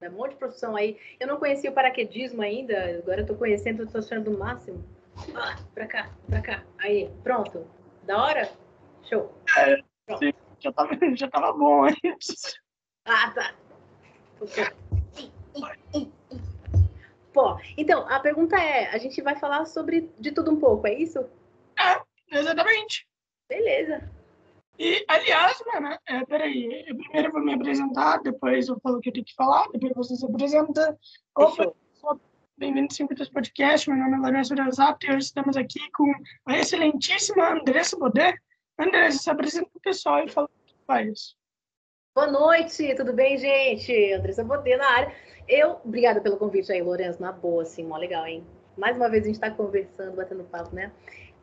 É um monte de profissão aí. Eu não conhecia o paraquedismo ainda, agora eu tô conhecendo, tô achando o máximo. Ah, pra cá, pra cá. Aí, pronto. Da hora? Show. É, sim, já tava, já tava bom aí. Ah, tá. Pô, então, a pergunta é, a gente vai falar sobre de tudo um pouco, é isso? É, exatamente. Beleza. E, aliás, mano, é, peraí, eu primeiro vou me apresentar, depois eu falo o que eu tenho que falar, depois você se apresenta. Opa, bem-vindo sempre ao podcast, meu nome é Lourenço Razap e hoje estamos aqui com a excelentíssima Andressa Bodet. Andressa, se apresenta pro pessoal e fala o que faz. Boa noite, tudo bem, gente? Andressa Bodet na área. Eu, obrigada pelo convite aí, Lourenço, na boa, assim, mó legal, hein? Mais uma vez a gente está conversando, batendo papo, né?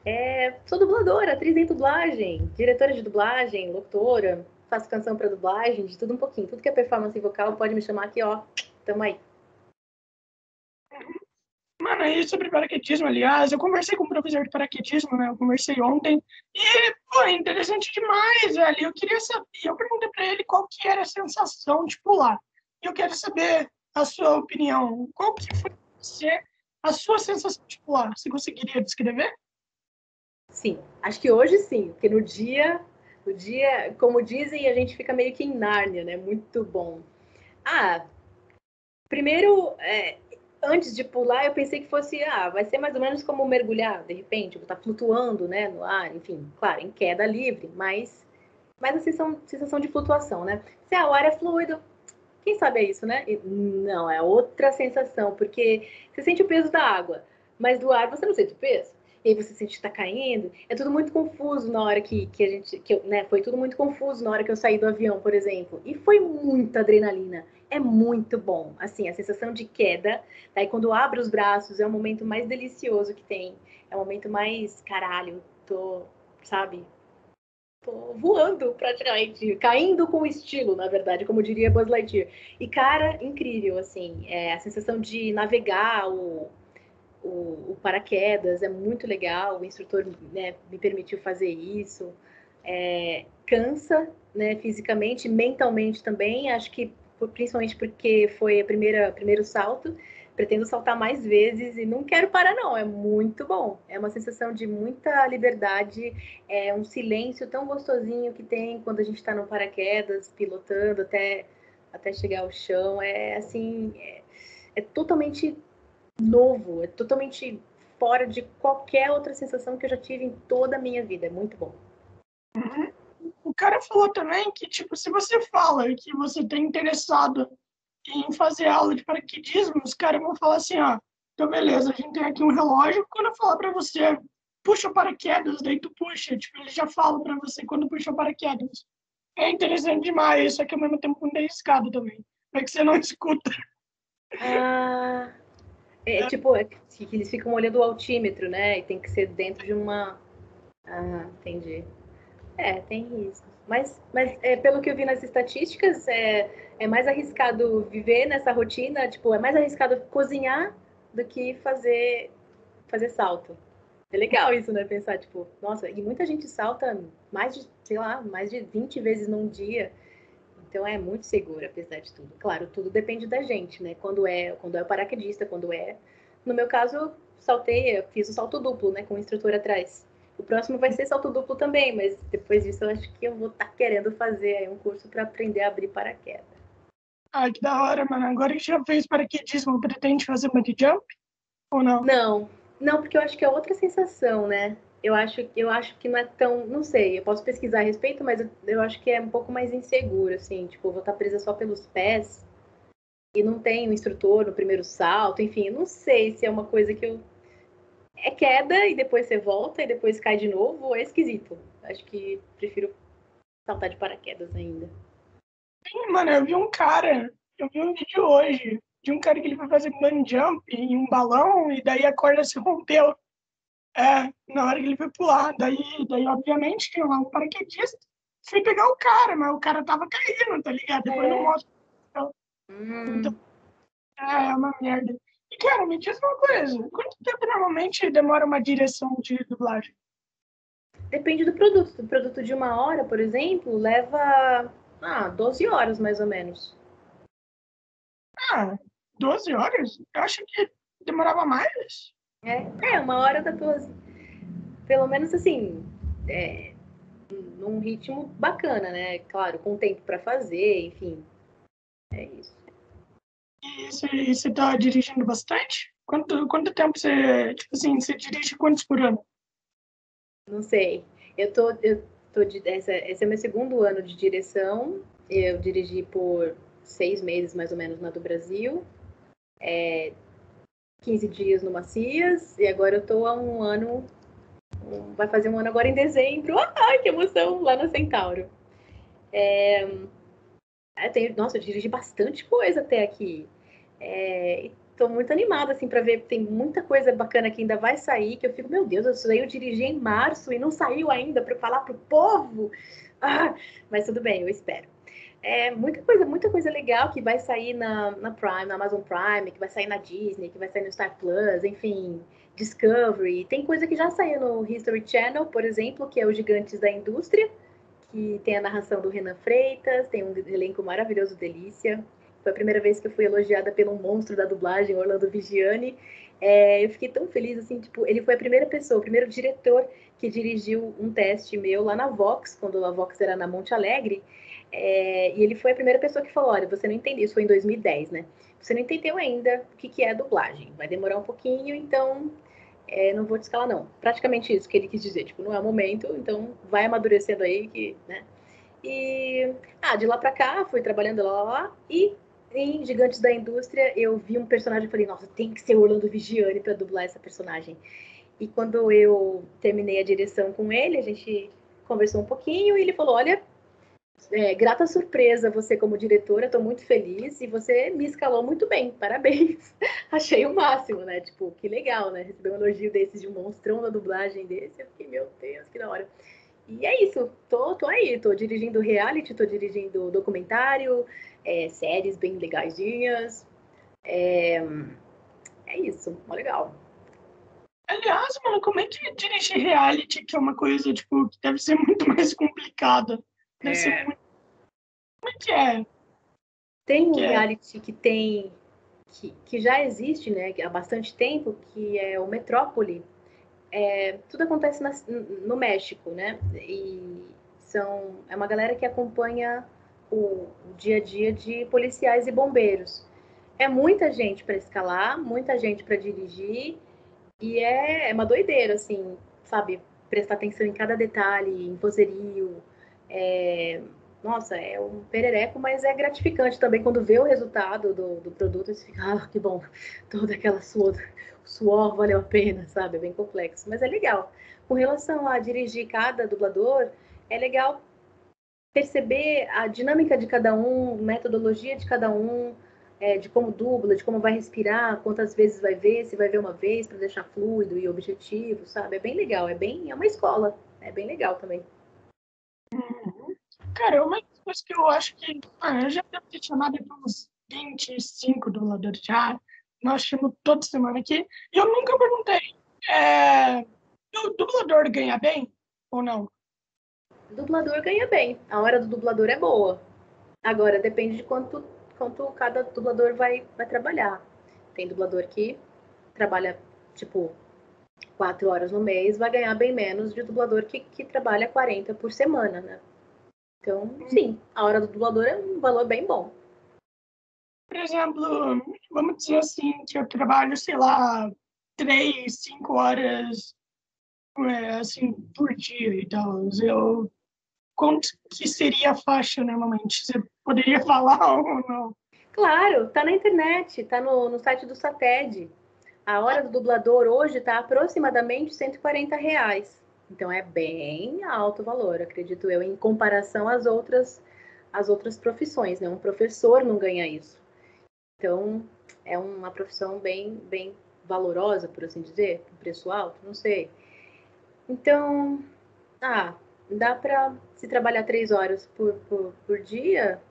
É, sou dubladora, atriz em dublagem, diretora de dublagem, locutora, faço canção para dublagem, de tudo um pouquinho. Tudo que é performance vocal pode me chamar aqui, ó. Tamo aí. Mano, aí sobre paraquedismo, aliás, eu conversei com um professor de paraquedismo, né? Eu conversei ontem e, pô, é interessante demais, velho. Eu queria saber, eu perguntei para ele qual que era a sensação de pular. Eu quero saber a sua opinião. Qual que foi a sua sensação de pular? Você conseguiria descrever? Sim, acho que hoje sim, porque no dia, no dia, como dizem, a gente fica meio que em Nárnia, né? Muito bom. Ah, primeiro, é, antes de pular, eu pensei que fosse, ah, vai ser mais ou menos como mergulhar, de repente, tá flutuando, né, no ar, enfim, claro, em queda livre, mas, mas a sensação, sensação de flutuação, né? Se ah, o ar é fluido, quem sabe é isso, né? Não, é outra sensação, porque você sente o peso da água, mas do ar você não sente o peso e aí você sente que está caindo. É tudo muito confuso na hora que, que a gente. Que eu, né, foi tudo muito confuso na hora que eu saí do avião, por exemplo. E foi muita adrenalina. É muito bom. Assim, a sensação de queda. Daí tá? quando abre os braços, é o momento mais delicioso que tem. É o momento mais, caralho, tô, sabe? Tô voando praticamente, caindo com estilo, na verdade, como diria Buzz Lightyear. E, cara, incrível, assim, é, a sensação de navegar o, o, o paraquedas, é muito legal, o instrutor né, me permitiu fazer isso. É, cansa, né, fisicamente, mentalmente também, acho que principalmente porque foi a primeira primeiro salto, pretendo saltar mais vezes e não quero parar não, é muito bom. É uma sensação de muita liberdade, é um silêncio tão gostosinho que tem quando a gente está no paraquedas, pilotando até até chegar ao chão, é assim, é, é totalmente novo, é totalmente fora de qualquer outra sensação que eu já tive em toda a minha vida. É muito bom. Uhum. O cara falou também que, tipo, se você fala que você está interessado em fazer aula de paraquedismo, os caras vão falar assim, ó, então beleza, a gente tem aqui um relógio, quando eu falar para você, puxa o paraquedas, daí tu puxa, tipo, ele já fala para você quando puxa o paraquedas. É interessante demais, só que ao mesmo tempo muito arriscado também. É que você não escuta. Ah... É, é tipo, é que eles ficam olhando o altímetro, né? E tem que ser dentro de uma. Ah, entendi. É, tem isso. Mas, mas é, pelo que eu vi nas estatísticas, é, é mais arriscado viver nessa rotina, tipo, é mais arriscado cozinhar do que fazer, fazer salto. É legal isso, né? Pensar, tipo, nossa, e muita gente salta mais de, sei lá, mais de 20 vezes num dia. Então é muito seguro, apesar de tudo. Claro, tudo depende da gente, né? Quando é, quando é o paraquedista, quando é. No meu caso, saltei, eu fiz o salto duplo, né? Com o instrutor atrás. O próximo vai ser salto duplo também, mas depois disso eu acho que eu vou estar tá querendo fazer aí um curso para aprender a abrir paraquedas. Ah, que da hora, mano. Agora que já fez paraquedismo, pretende fazer bungee jump? Ou não? Não, não, porque eu acho que é outra sensação, né? Eu acho, eu acho que não é tão. Não sei, eu posso pesquisar a respeito, mas eu, eu acho que é um pouco mais inseguro, assim. Tipo, vou estar presa só pelos pés e não tem um instrutor no primeiro salto, enfim, não sei se é uma coisa que eu. É queda e depois você volta e depois cai de novo, é esquisito. Acho que prefiro saltar de paraquedas ainda. Sim, mano, eu vi um cara, eu vi um vídeo hoje de um cara que ele foi fazer bungee jump em um balão e daí a corda se rompeu. É, na hora que ele foi pular. Daí, daí obviamente, tinha lá um paraquedista. Fui pegar o cara, mas o cara tava caindo, tá ligado? Depois é. não mostra. Então, hum. então, é, é uma merda. E, cara, me diz uma coisa. Quanto tempo normalmente demora uma direção de dublagem? Depende do produto. O produto de uma hora, por exemplo, leva ah, 12 horas, mais ou menos. Ah, 12 horas? Eu acho que demorava mais. É, é uma hora da 12. Pelo menos assim, é, num ritmo bacana, né? Claro, com tempo para fazer, enfim. É isso. E você está dirigindo bastante? Quanto, quanto tempo você, tipo assim, você dirige quantos por ano? Não sei. Eu tô, eu tô de, essa, esse é meu segundo ano de direção. Eu dirigi por seis meses, mais ou menos, na do Brasil. É, 15 dias no Macias. E agora eu tô há um ano vai fazer um ano agora em dezembro. Ai, que emoção! Lá no Centauro. É, é, tem, nossa, eu dirigi bastante coisa até aqui. É, Estou muito animada assim para ver. Tem muita coisa bacana que ainda vai sair. Que eu fico, meu Deus, isso aí eu dirigi em março e não saiu ainda para falar para o povo. Ah, mas tudo bem, eu espero. É, muita coisa, muita coisa legal que vai sair na, na Prime, na Amazon Prime, que vai sair na Disney, que vai sair no Star Plus, enfim. Discovery. Tem coisa que já saiu no History Channel, por exemplo, que é o Gigantes da Indústria, que tem a narração do Renan Freitas, tem um elenco maravilhoso, delícia. Foi a primeira vez que eu fui elogiada pelo monstro da dublagem, Orlando Vigiani. É, eu fiquei tão feliz, assim, tipo, ele foi a primeira pessoa, o primeiro diretor que dirigiu um teste meu lá na Vox, quando a Vox era na Monte Alegre, é, e ele foi a primeira pessoa que falou, olha, você não entendeu, isso foi em 2010, né? Você não entendeu ainda o que, que é dublagem, vai demorar um pouquinho, então é, não vou te escalar, não. Praticamente isso que ele quis dizer, tipo, não é o momento, então vai amadurecendo aí, que, né? E, ah, de lá pra cá, fui trabalhando lá, lá, lá, e em Gigantes da Indústria, eu vi um personagem e falei, nossa, tem que ser Orlando Vigiani para dublar essa personagem. E quando eu terminei a direção com ele, a gente conversou um pouquinho e ele falou, olha, é, grata surpresa você como diretora, estou muito feliz e você me escalou muito bem, parabéns. Achei o máximo, né? Tipo, que legal, né? Receber um elogio desses de um monstrão na dublagem desse, eu fiquei, meu Deus, que da hora. E é isso, tô, tô aí, tô dirigindo reality, tô dirigindo documentário, é, séries bem legaisinhas. É, é isso, mó legal. Aliás, mano, como é que dirigir reality, que é uma coisa, tipo, que deve ser muito mais complicada? É. muito... Como é que é? Tem um que é? reality é? que tem. Que, que já existe né, há bastante tempo, que é o Metrópole. É, tudo acontece na, no México, né? E são, é uma galera que acompanha o, o dia a dia de policiais e bombeiros. É muita gente para escalar, muita gente para dirigir, e é, é uma doideira, assim, sabe? Prestar atenção em cada detalhe, em vozerio, é, nossa, é um perereco, mas é gratificante também quando vê o resultado do, do produto e você fica, ah, que bom, toda aquela suor, suor valeu a pena, sabe? É bem complexo, mas é legal. Com relação a dirigir cada dublador, é legal perceber a dinâmica de cada um, metodologia de cada um, é, de como dubla, de como vai respirar, quantas vezes vai ver, se vai ver uma vez para deixar fluido e objetivo, sabe? É bem legal, é bem, é uma escola, é bem legal também. Cara, uma coisa que eu acho que. Ah, eu já devo ter chamado uns 25 dubladores já. Nós chamamos toda semana aqui. E eu nunca perguntei. É, o dublador ganha bem ou não? O dublador ganha bem. A hora do dublador é boa. Agora, depende de quanto, quanto cada dublador vai, vai trabalhar. Tem dublador que trabalha, tipo, quatro horas no mês, vai ganhar bem menos de dublador que, que trabalha 40 por semana, né? Então, sim, a hora do dublador é um valor bem bom. Por exemplo, vamos dizer assim, que eu trabalho, sei lá, três, cinco horas é, assim, por dia e tal. Eu, quanto que seria a faixa normalmente? Você poderia falar ou não? Claro, tá na internet, tá no, no site do SATED. A hora do dublador hoje está aproximadamente 140 reais. Então é bem alto valor, acredito eu, em comparação às outras, às outras profissões. Né? Um professor não ganha isso. Então é uma profissão bem, bem valorosa, por assim dizer, preço alto, não sei. Então, ah, dá para se trabalhar três horas por, por, por dia,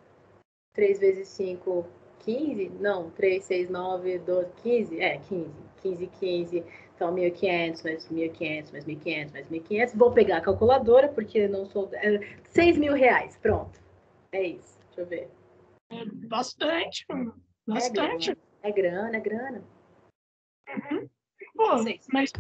três vezes cinco, 15? Não, três, seis, nove, doze, quinze? É, quinze, quinze, quinze então, 1.500, mais 1.500, mais 1.500, mais 1.500. Vou pegar a calculadora, porque não sou... É, 6 mil reais, pronto. É isso, deixa eu ver. É bastante. Bastante. É grana, é grana. Uhum. Pô, mas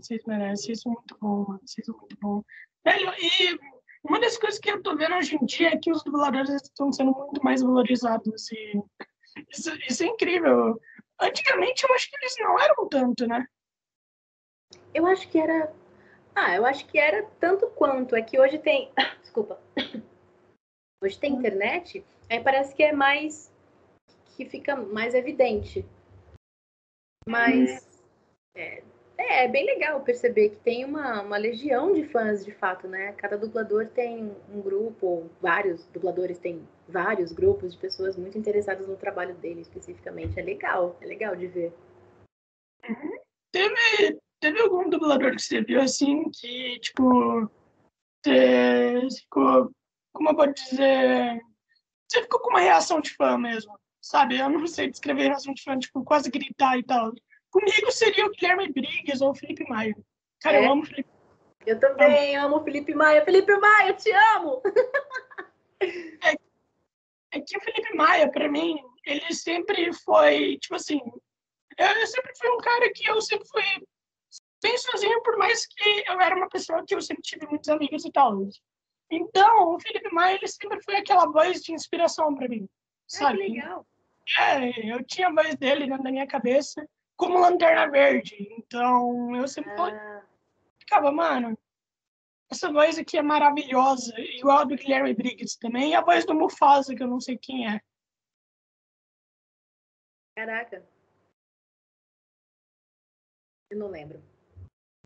vocês merecem. Vocês são muito mano. Vocês são muito bons. Velho, e uma das coisas que eu tô vendo hoje em dia é que os dubladores estão sendo muito mais valorizados. E isso, isso é incrível. Antigamente eu acho que eles não eram tanto, né? Eu acho que era. Ah, eu acho que era tanto quanto. É que hoje tem. Desculpa. Hoje tem Hum. internet, aí parece que é mais. que fica mais evidente. Mas. É, é, é bem legal perceber que tem uma, uma legião de fãs de fato, né? Cada dublador tem um grupo, vários dubladores têm vários grupos de pessoas muito interessadas no trabalho dele especificamente. É legal, é legal de ver. Teve, teve algum dublador que você viu assim que, tipo, você ficou, como eu vou dizer, você ficou com uma reação de fã mesmo, sabe? Eu não sei descrever reação de fã, tipo, quase gritar e tal. Comigo seria o Guilherme Briggs ou o Felipe Maia. Cara, É? eu amo o Felipe. Eu também amo o Felipe Maia. Felipe Maia, eu te amo! É que o Felipe Maia, pra mim, ele sempre foi, tipo assim, eu, eu sempre fui um cara que eu sempre fui bem sozinho, por mais que eu era uma pessoa que eu sempre tive muitos amigos e tal. Então, o Felipe Maia, ele sempre foi aquela voz de inspiração pra mim, sabe? legal. É, eu tinha a voz dele dentro da minha cabeça como Lanterna Verde. Então, eu sempre Ah, ficava, mano, essa voz aqui é maravilhosa, igual a do Guilherme Briggs também, e a voz do Mufasa, que eu não sei quem é. caraca. Eu não lembro.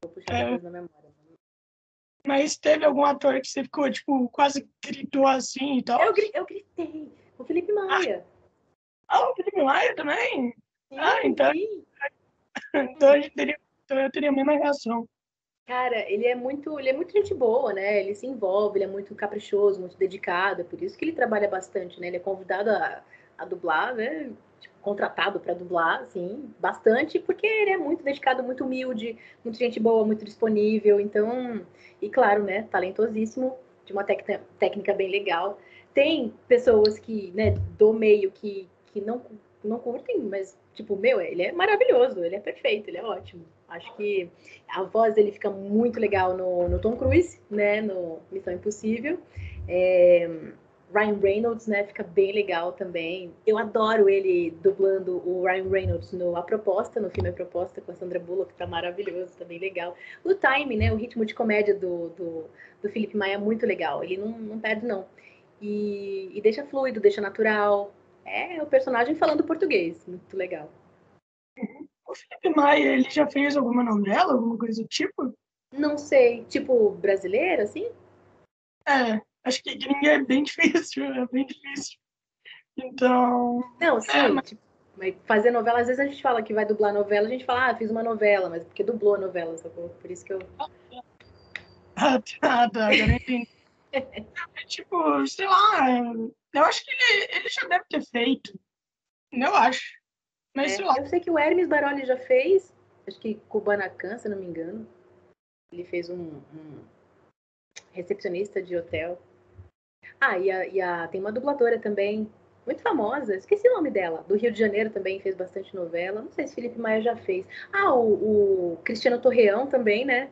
Vou puxar É. depois na memória. Mas teve algum ator que você ficou, tipo, quase gritou assim e tal? Eu, eu gritei. O Felipe Maia. Ah, o Felipe Maia também? Sim, ah, então- sim. Então, gente teria, então eu teria a mesma reação. Cara, ele é muito, ele é muito gente boa, né? Ele se envolve, ele é muito caprichoso, muito dedicado, é por isso que ele trabalha bastante, né? Ele é convidado a, a dublar, né? Tipo, contratado para dublar, assim, bastante, porque ele é muito dedicado, muito humilde, muito gente boa, muito disponível, então, e claro, né? Talentosíssimo, de uma tec- técnica bem legal. Tem pessoas que, né, do meio que, que não, não curtem, mas, tipo, meu, ele é maravilhoso, ele é perfeito, ele é ótimo. Acho que a voz dele fica muito legal no, no Tom Cruise, né? No Missão Impossível. É, Ryan Reynolds, né? Fica bem legal também. Eu adoro ele dublando o Ryan Reynolds no A Proposta, no filme A Proposta com a Sandra Bullock, tá maravilhoso, tá bem legal. O time, né? O ritmo de comédia do, do, do Felipe Maia é muito legal. Ele não, não perde, não. E, e deixa fluido, deixa natural. É o personagem falando português. Muito legal. O Felipe Maia, ele já fez alguma novela, alguma coisa do tipo? Não sei, tipo brasileiro, assim? É, acho que gringa é bem difícil, é bem difícil. Então, Não, sim. É, mas- tipo, mas fazer novela, às vezes a gente fala que vai dublar novela, a gente fala, ah, fiz uma novela, mas porque dublou a novela, sacou? Por isso que eu. ah, tá, tá, agora eu entendi. É tipo, sei lá, eu acho que ele, ele já deve ter feito. Eu acho. Mas É, sei lá, eu sei que o Hermes Baroli já fez, acho que Kubanacan, se não me engano. Ele fez um, um recepcionista de hotel. Ah, e, a, e a- tem uma dubladora também, muito famosa, esqueci o nome dela, do Rio de Janeiro também fez bastante novela. Não sei se Felipe Maia já fez. Ah, o, o Cristiano Torreão também, né?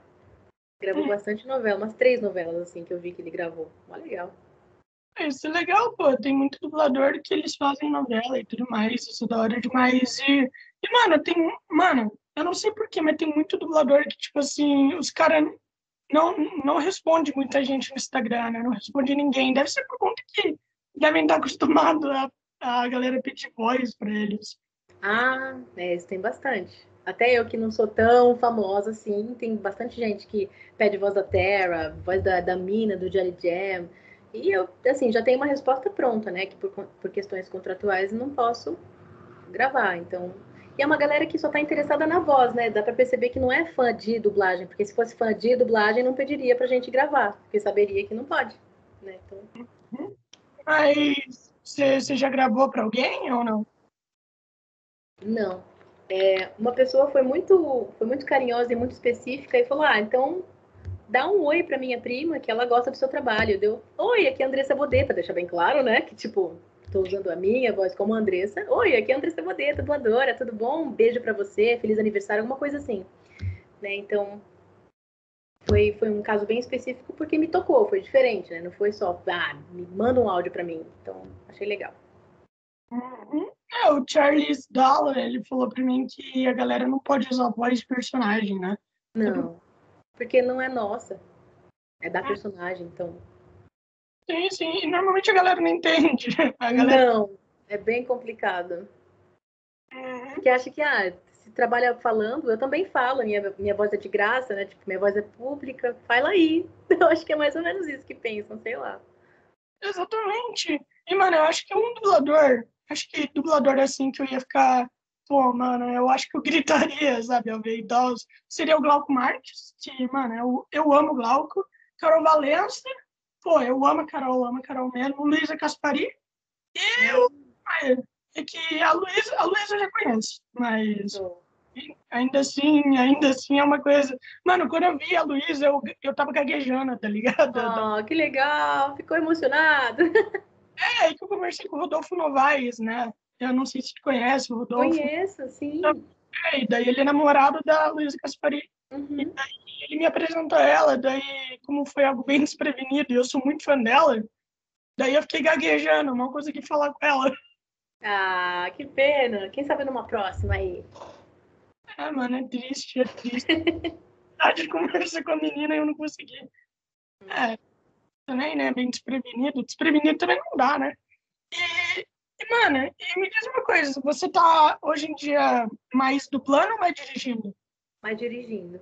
Gravou Hum. bastante novela, umas três novelas assim que eu vi que ele gravou. Mó legal. isso é legal, pô. Tem muito dublador que eles fazem novela e tudo mais. Isso é da hora demais. E, e mano, tem. Mano, eu não sei porquê, mas tem muito dublador que, tipo assim, os caras não, não responde muita gente no Instagram, né? Não responde ninguém. Deve ser por conta que devem estar acostumados a, a galera pedir voz pra eles. Ah, é, isso tem bastante. Até eu que não sou tão famosa assim, tem bastante gente que pede voz da Terra, voz da, da Mina, do Jelly Jam. E eu, assim, já tenho uma resposta pronta, né? Que por, por questões contratuais não posso gravar. Então. E é uma galera que só tá interessada na voz, né? Dá pra perceber que não é fã de dublagem, porque se fosse fã de dublagem, não pediria pra gente gravar, porque saberia que não pode. Né? Então, Mas você já gravou pra alguém ou não? Não. É, uma pessoa foi muito, foi muito carinhosa e muito específica e falou: Ah, então dá um oi pra minha prima, que ela gosta do seu trabalho. Deu, oi, aqui é a Andressa Bodê, pra deixar bem claro, né? Que tipo, estou usando a minha voz como Andressa. Oi, aqui é a Andressa Bodeta, voadora, tudo bom? Um beijo para você, feliz aniversário, alguma coisa assim. Né? Então, foi, foi um caso bem específico porque me tocou, foi diferente, né? Não foi só, ah, me manda um áudio para mim. Então, achei legal. Uhum. É, o Charles Dollar, ele falou para mim que a galera não pode usar a voz de personagem, né? Não, porque não é nossa. É da ah. personagem, então. Sim, sim. E normalmente a galera não entende. A galera... Não, é bem complicado. Uhum. Porque acha que, ah, se trabalha falando, eu também falo, minha, minha voz é de graça, né? Tipo, minha voz é pública, fala aí. Eu acho que é mais ou menos isso que pensam, sei lá. Exatamente. E, mano, eu acho que um dublador, acho que dublador assim que eu ia ficar, pô, mano, eu acho que eu gritaria, sabe, ao ver idosos, seria o Glauco Marques, que, mano, eu, eu amo o Glauco, Carol Valença, pô, eu amo a Carol, amo a Carol mesmo, Luísa Caspari, e eu, é que a Luísa, a Luísa já conhece, mas ainda assim, ainda assim é uma coisa. Mano, quando eu vi a Luísa, eu, eu tava gaguejando, tá ligado? Oh, que legal, ficou emocionado. É, que eu conversei com o Rodolfo Novaes, né? Eu não sei se te conhece o Rodolfo. Conheço, sim. É, e daí ele é namorado da Luísa Caspari. Uhum. E daí ele me apresentou ela, daí como foi algo bem desprevenido, e eu sou muito fã dela, daí eu fiquei gaguejando, mal consegui falar com ela. Ah, que pena. Quem sabe numa próxima aí. Ah, mano, é triste, é triste. ah, de conversar com a menina e eu não consegui. É, também, né? Bem desprevenido. Desprevenido também não dá, né? E, e, mano, e me diz uma coisa, você tá hoje em dia mais dublando ou mais dirigindo? Mais dirigindo.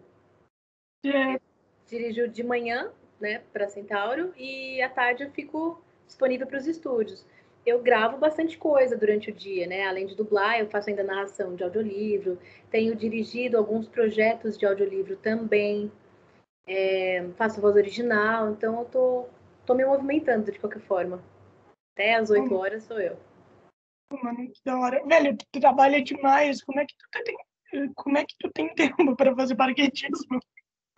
É. Dirijo de manhã, né, para Centauro, e à tarde eu fico disponível para os estúdios eu gravo bastante coisa durante o dia, né? Além de dublar, eu faço ainda narração de audiolivro, tenho dirigido alguns projetos de audiolivro também, é, faço voz original, então eu tô, tô me movimentando de qualquer forma. Até às 8 horas sou eu. Mano, que da hora. Velho, tu trabalha demais. Como é que tu tem, como é que tu tem tempo para fazer parquetismo?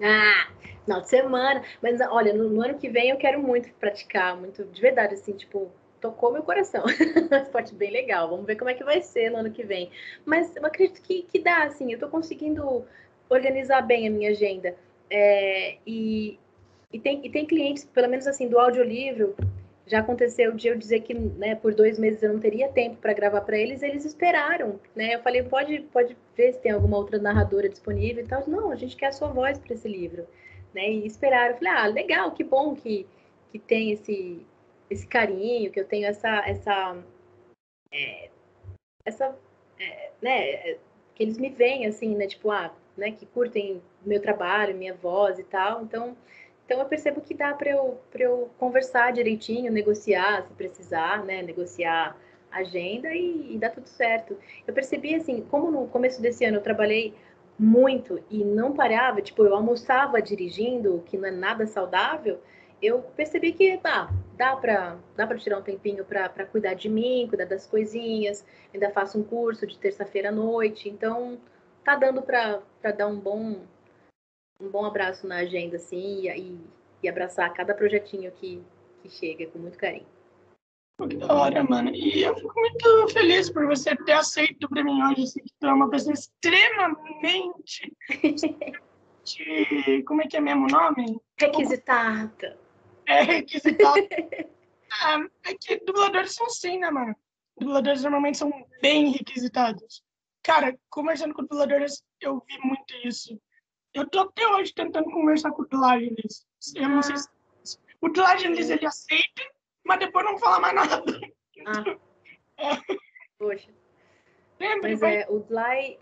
Ah, final de semana. Mas olha, no, no, ano que vem eu quero muito praticar, muito de verdade, assim, tipo, tocou meu coração. esporte bem legal. Vamos ver como é que vai ser no ano que vem. Mas eu acredito que, que dá, assim. Eu estou conseguindo organizar bem a minha agenda. É, e, e, tem, e tem clientes, pelo menos assim, do audiolivro, já aconteceu de eu dizer que né, por dois meses eu não teria tempo para gravar para eles, eles esperaram, né? Eu falei, pode, pode ver se tem alguma outra narradora disponível e tal. Não, a gente quer a sua voz para esse livro, né? E esperaram. Eu falei, ah, legal, que bom que, que tem esse, esse carinho, que eu tenho essa essa é, essa é, né, que eles me veem assim, né, tipo, ah, né, que curtem meu trabalho, minha voz e tal. Então, então eu percebo que dá para eu eu conversar direitinho, negociar, se precisar, né, negociar agenda e, e dá tudo certo. Eu percebi assim, como no começo desse ano eu trabalhei muito e não parava, tipo, eu almoçava dirigindo, que não é nada saudável, eu percebi que tá, dá para dá para tirar um tempinho para cuidar de mim, cuidar das coisinhas. Ainda faço um curso de terça-feira à noite, então tá dando para dar um bom um bom abraço na agenda assim e, e abraçar cada projetinho que, que chega com muito carinho. Que da hora, mano. E eu fico muito feliz por você ter aceito para mim hoje, assim, que tu é uma pessoa extremamente. de... Como é que é mesmo o nome? Requisitada é requisitado. ah, é que dubladores são assim, né, mano? Dubladores normalmente são bem requisitados. Cara, conversando com dubladores, eu vi muito isso. Eu tô até hoje tentando conversar com o Dlagenes. Eu não sei se... O Dlagenes, ele aceita, mas depois não fala mais nada. Ah. é. Poxa. Lembra, mas é, o Dly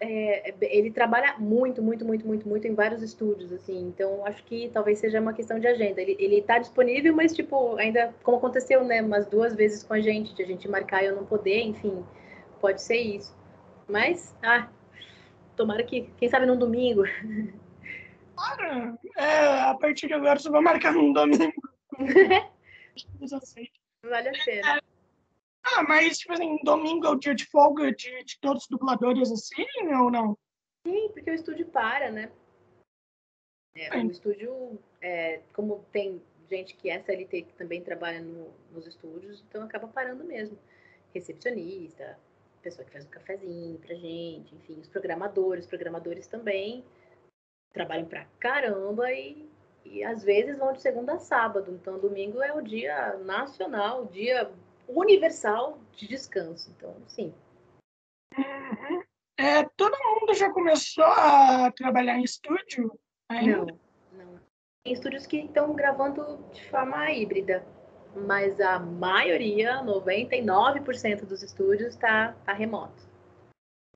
é, ele trabalha muito, muito, muito, muito, muito em vários estúdios, assim. Então, acho que talvez seja uma questão de agenda. Ele, ele tá disponível, mas, tipo, ainda, como aconteceu, né, umas duas vezes com a gente, de a gente marcar e eu não poder, enfim, pode ser isso. Mas, ah, tomara que, quem sabe num domingo. Claro, é, a partir de agora você vai marcar num domingo. vale a pena. É, ah, mas, tipo assim, domingo é o dia de folga de, de todos os dubladores, assim, ou não? Sim, porque o estúdio para, né? É, o estúdio, é, como tem gente que é CLT que também trabalha no, nos estúdios, então acaba parando mesmo. Recepcionista, pessoa que faz um cafezinho pra gente, enfim, os programadores, os programadores também trabalham pra caramba e, e às vezes vão de segunda a sábado. Então, domingo é o dia nacional, o dia universal de descanso. Então, sim. Uhum. É, todo mundo já começou a trabalhar em estúdio? Ainda? Não, não. Tem estúdios que estão gravando de forma híbrida, mas a maioria, 99% dos estúdios, está tá remoto.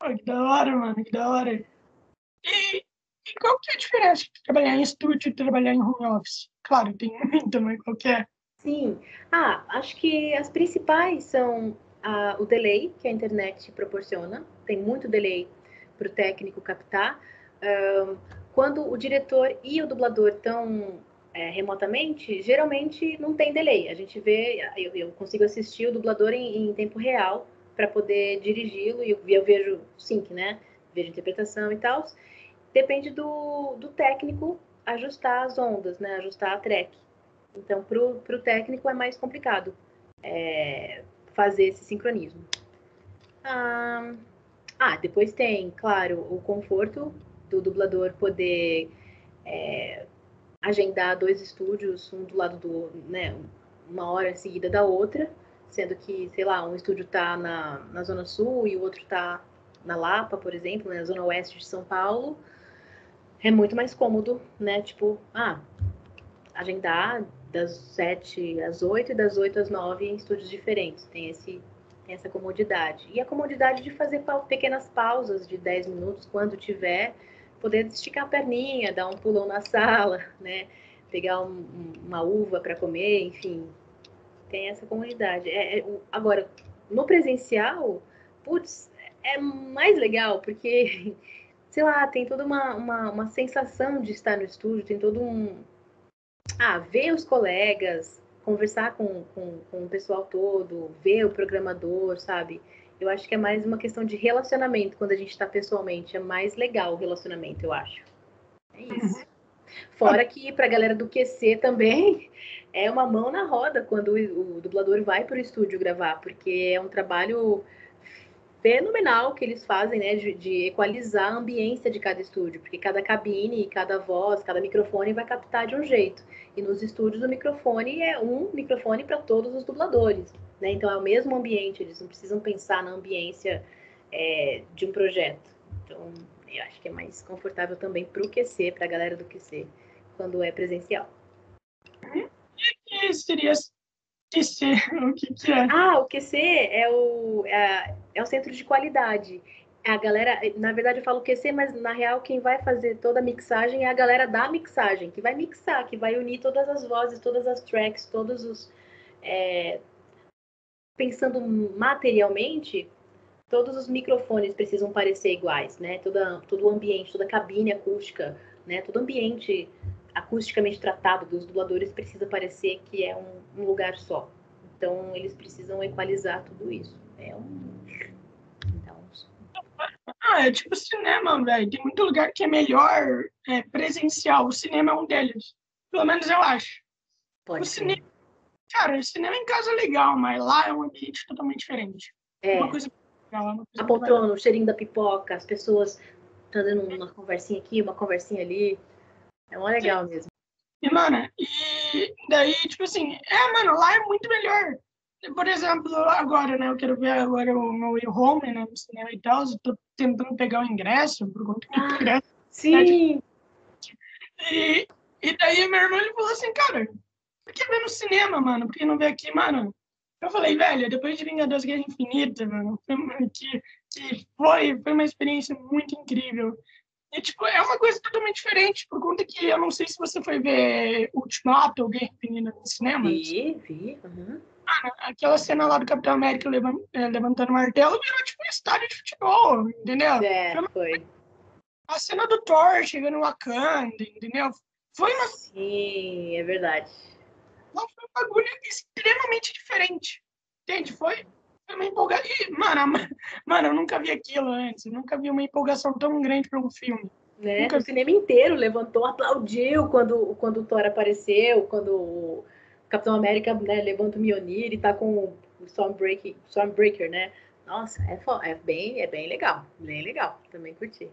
Oh, que da hora, mano, que da hora. E, e qual que é a diferença de trabalhar em estúdio e trabalhar em home office? Claro, tem muito, mas qual que é? Sim. Ah, acho que as principais são ah, o delay que a internet proporciona. Tem muito delay para o técnico captar. Quando o diretor e o dublador estão é, remotamente, geralmente não tem delay. A gente vê, eu, eu consigo assistir o dublador em, em tempo real para poder dirigi-lo e eu, eu, vejo sync, né? Vejo interpretação e tal. Depende do, do técnico ajustar as ondas, né? Ajustar a track. Então, para o técnico é mais complicado é, fazer esse sincronismo. Ah, ah, depois tem, claro, o conforto do dublador poder é, agendar dois estúdios, um do lado do, né, uma hora seguida da outra, sendo que, sei lá, um estúdio está na, na Zona Sul e o outro está na Lapa, por exemplo, né, na Zona Oeste de São Paulo, é muito mais cômodo, né? Tipo, ah, agendar das sete às oito e das oito às nove em estúdios diferentes. Tem esse tem essa comodidade. E a comodidade de fazer pequenas pausas de 10 minutos quando tiver, poder esticar a perninha, dar um pulão na sala, né? Pegar um, uma uva para comer, enfim. Tem essa comodidade. É, é, agora, no presencial, putz, é mais legal, porque, sei lá, tem toda uma, uma, uma sensação de estar no estúdio, tem todo um. Ah, ver os colegas, conversar com, com, com o pessoal todo, ver o programador, sabe? Eu acho que é mais uma questão de relacionamento quando a gente está pessoalmente. É mais legal o relacionamento, eu acho. É isso. Uhum. Fora que para a galera do QC também é uma mão na roda quando o, o dublador vai para o estúdio gravar, porque é um trabalho fenomenal que eles fazem, né, de, de, equalizar a ambiência de cada estúdio, porque cada cabine, cada voz, cada microfone vai captar de um jeito. E nos estúdios o microfone é um microfone para todos os dubladores, né? Então é o mesmo ambiente, eles não precisam pensar na ambiência é, de um projeto. Então eu acho que é mais confortável também para o QC, para a galera do QC, quando é presencial. E que seria QC, o que, que é? Ah, o QC é o, é, é o centro de qualidade. A galera, na verdade eu falo QC, mas na real quem vai fazer toda a mixagem é a galera da mixagem, que vai mixar, que vai unir todas as vozes, todas as tracks, todos os. É, pensando materialmente, todos os microfones precisam parecer iguais, né? Toda, todo o ambiente, toda a cabine acústica, né? Todo ambiente acusticamente tratado dos dubladores precisa parecer que é um, um lugar só. Então, eles precisam equalizar tudo isso. É um. Então... Ah, é tipo cinema, velho. Tem muito lugar que é melhor é, presencial. O cinema é um deles. Pelo menos eu acho. Pode o ser. cinema. Cara, o cinema em casa é legal, mas lá é um ambiente totalmente diferente. É. Uma coisa legal, uma coisa a poltrona, o cheirinho da pipoca, as pessoas fazendo uma conversinha aqui, uma conversinha ali. É uma legal Sim. mesmo. E, mano, e daí, tipo assim, é, mano, lá é muito melhor. Por exemplo, agora, né, eu quero ver agora o meu home, né, no cinema e tal, eu tô tentando pegar o ingresso, por conta do ah, ingresso. Sim! E, e daí meu irmão, ele falou assim, cara, por que ver no cinema, mano? Por que não ver aqui, mano? Eu falei, velho, depois de Vingadores Guerra Infinita, mano, que, que foi, foi uma experiência muito incrível. E, tipo, é uma coisa totalmente diferente, por conta que eu não sei se você foi ver Ultimato ou Guerra Infinita no cinema. Vi, vi. Uhum. Ah, aquela cena lá do Capitão América é, levantando o martelo virou, tipo, um estádio de futebol, entendeu? É, foi. A cena do Thor chegando no Wakanda, entendeu? Foi uma... Sim, é verdade. Bagulho extremamente diferente. Entende? Foi uma empolgação. Mano, mano, eu nunca vi aquilo antes. Eu nunca vi uma empolgação tão grande para um filme. Né? Nunca... O cinema inteiro levantou, aplaudiu quando, quando o Thor apareceu, quando o Capitão América né, levanta o Mjolnir e tá com o Stormbreaker, Stormbreaker né? Nossa, é, é, bem, é bem legal, bem legal, também curti.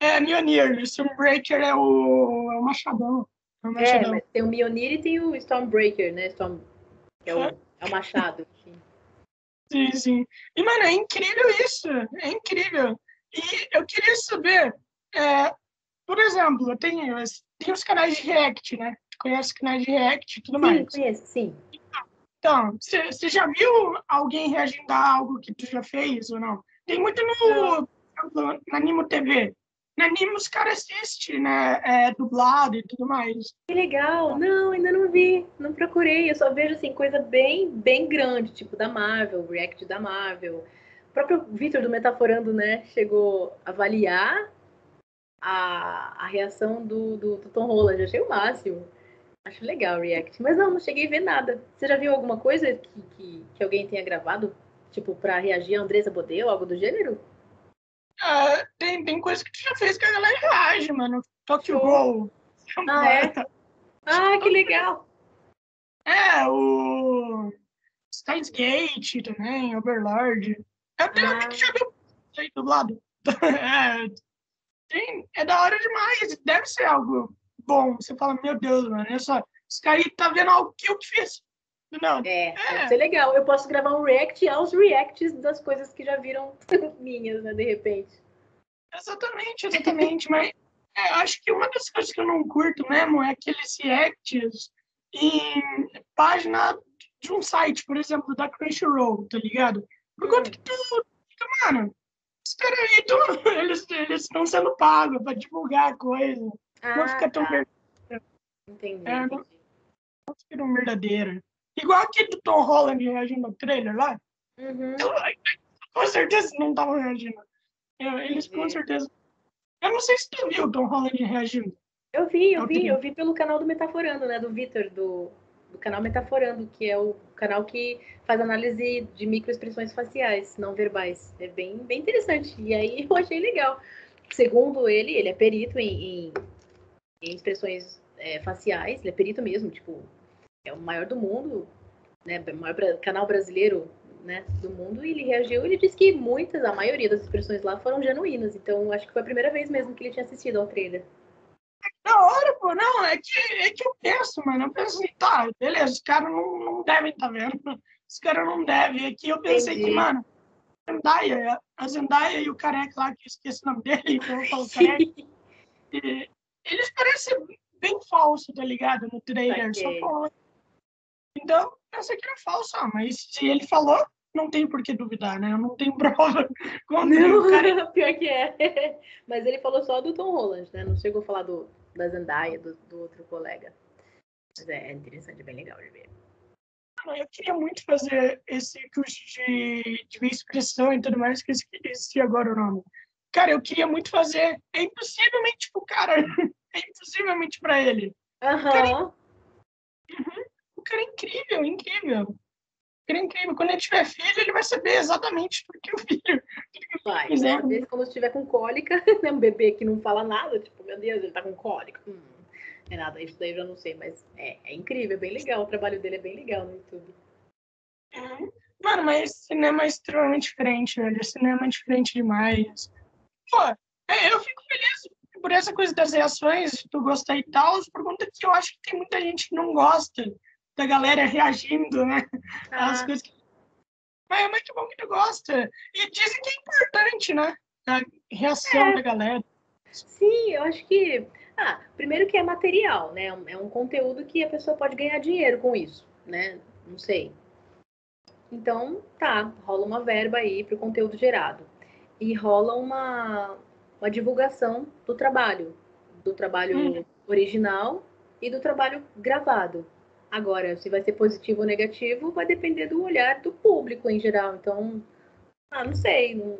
É, Mjolnir, o Stormbreaker é o, é o machadão. É, é tem o Mjolnir e tem o Stormbreaker, né? Storm, é, o, é o machado. Sim, sim. E, mano, é incrível isso. É incrível. E eu queria saber, é, por exemplo, tem, tem os canais de React, né? Conhece canais de React e tudo sim, mais. Sim, conheço, sim. Então, você já viu alguém reagindo a algo que tu já fez ou não? Tem muito no, no na Nimo TV. Na Nimo os caras assistem, né? É, dublado e tudo mais. Que legal! Não, ainda não vi, não procurei. Eu só vejo assim coisa bem, bem grande, tipo da Marvel, React da Marvel. O próprio Victor do Metaforando, né, chegou a avaliar a, a reação do, do, do Tom Holland. Achei o máximo. Acho legal o React. Mas não, não cheguei a ver nada. Você já viu alguma coisa que, que, que alguém tenha gravado? Tipo, para reagir a Andressa Bodeu, algo do gênero? Ah, tem, tem coisa que tu já fez que a galera reage, mano. Tokyo Gol. Ah, é? Ah, que legal. É, o Steins Gate também, Overlord. Eu tenho ah. que já viu aí do lado. é, tem, é da hora demais. Deve ser algo bom. Você fala, meu Deus, mano, essa, esse cara aí tá vendo algo que eu fiz. Não, é, é, deve ser legal. Eu posso gravar um react aos reacts das coisas que já viram minhas, né, de repente. Exatamente, exatamente. Mas é, acho que uma das coisas que eu não curto mesmo é aqueles reacts em página de um site, por exemplo, da Crunchyroll, tá ligado? Por conta que tu fica, mano, espera aí, tu, eles estão sendo pagos pra divulgar a coisa. Ah, não fica tão tá. verdadeiro. Entendi, é, Não, não fica tão verdadeiro. Igual aquele do Tom Holland reagindo ao trailer lá. Uhum. Eu, com certeza não estavam reagindo. Eles com certeza. Eu não sei se tu viu o Tom Holland reagindo. Eu vi, eu vi, eu vi pelo canal do Metaforando, né? Do Vitor, do, do canal Metaforando, que é o canal que faz análise de microexpressões faciais, não verbais. É bem, bem interessante. E aí eu achei legal. Segundo ele, ele é perito em, em em expressões é, faciais, ele é perito mesmo, tipo, é o maior do mundo, né, o maior canal brasileiro, né, do mundo, e ele reagiu, ele disse que muitas, a maioria das expressões lá foram genuínas, então acho que foi a primeira vez mesmo que ele tinha assistido ao trailer. Da hora, pô, não, é que, é que eu penso, mano, eu penso assim, tá, beleza, os caras não, não devem estar tá vendo, os caras não devem, aqui eu pensei Entendi. que, mano, Zendaya, a Zendaya e o careca lá, que eu esqueci o nome dele, então eu falo careca, eles parecem bem falsos, tá ligado? No trailer. Okay. Só falou. Então, pensei que era falso, ah, mas se ele falou, não tem por que duvidar, né? Eu não tenho prova contra o cara. Pior que é. Mas ele falou só do Tom Holland, né? Não chegou a falar do, da Zendaya, do, do outro colega. Mas é, é interessante, é bem legal de ver. Eu queria muito fazer esse curso de, de expressão e tudo mais, que esqueci agora o nome. Cara, eu queria muito fazer. É impossivelmente pro cara. É impossivelmente para ele. É... uhum. O cara é incrível, incrível. O cara é incrível. Quando ele tiver filho, ele vai saber exatamente o que o filho. Vai, né? Às vezes, quando estiver com cólica, né? um bebê que não fala nada, tipo, meu Deus, ele tá com cólica. Hum, é nada, isso daí eu já não sei, mas é, é incrível, é bem legal. O trabalho dele é bem legal no YouTube. Uhum. Mano, mas cinema é extremamente diferente, velho. Cinema é diferente demais pô, é, eu fico feliz por essa coisa das reações, tu gostar e tal, por conta que eu acho que tem muita gente que não gosta da galera reagindo, né? Ah. As coisas que... Mas é muito bom que tu gosta. E dizem que é importante, né? A reação é. da galera. Sim, eu acho que. Ah, primeiro que é material, né? É um conteúdo que a pessoa pode ganhar dinheiro com isso, né? Não sei. Então, tá, rola uma verba aí para o conteúdo gerado e rola uma, uma divulgação do trabalho, do trabalho hum. original e do trabalho gravado. Agora, se vai ser positivo ou negativo, vai depender do olhar do público em geral. Então, ah, não sei. Não...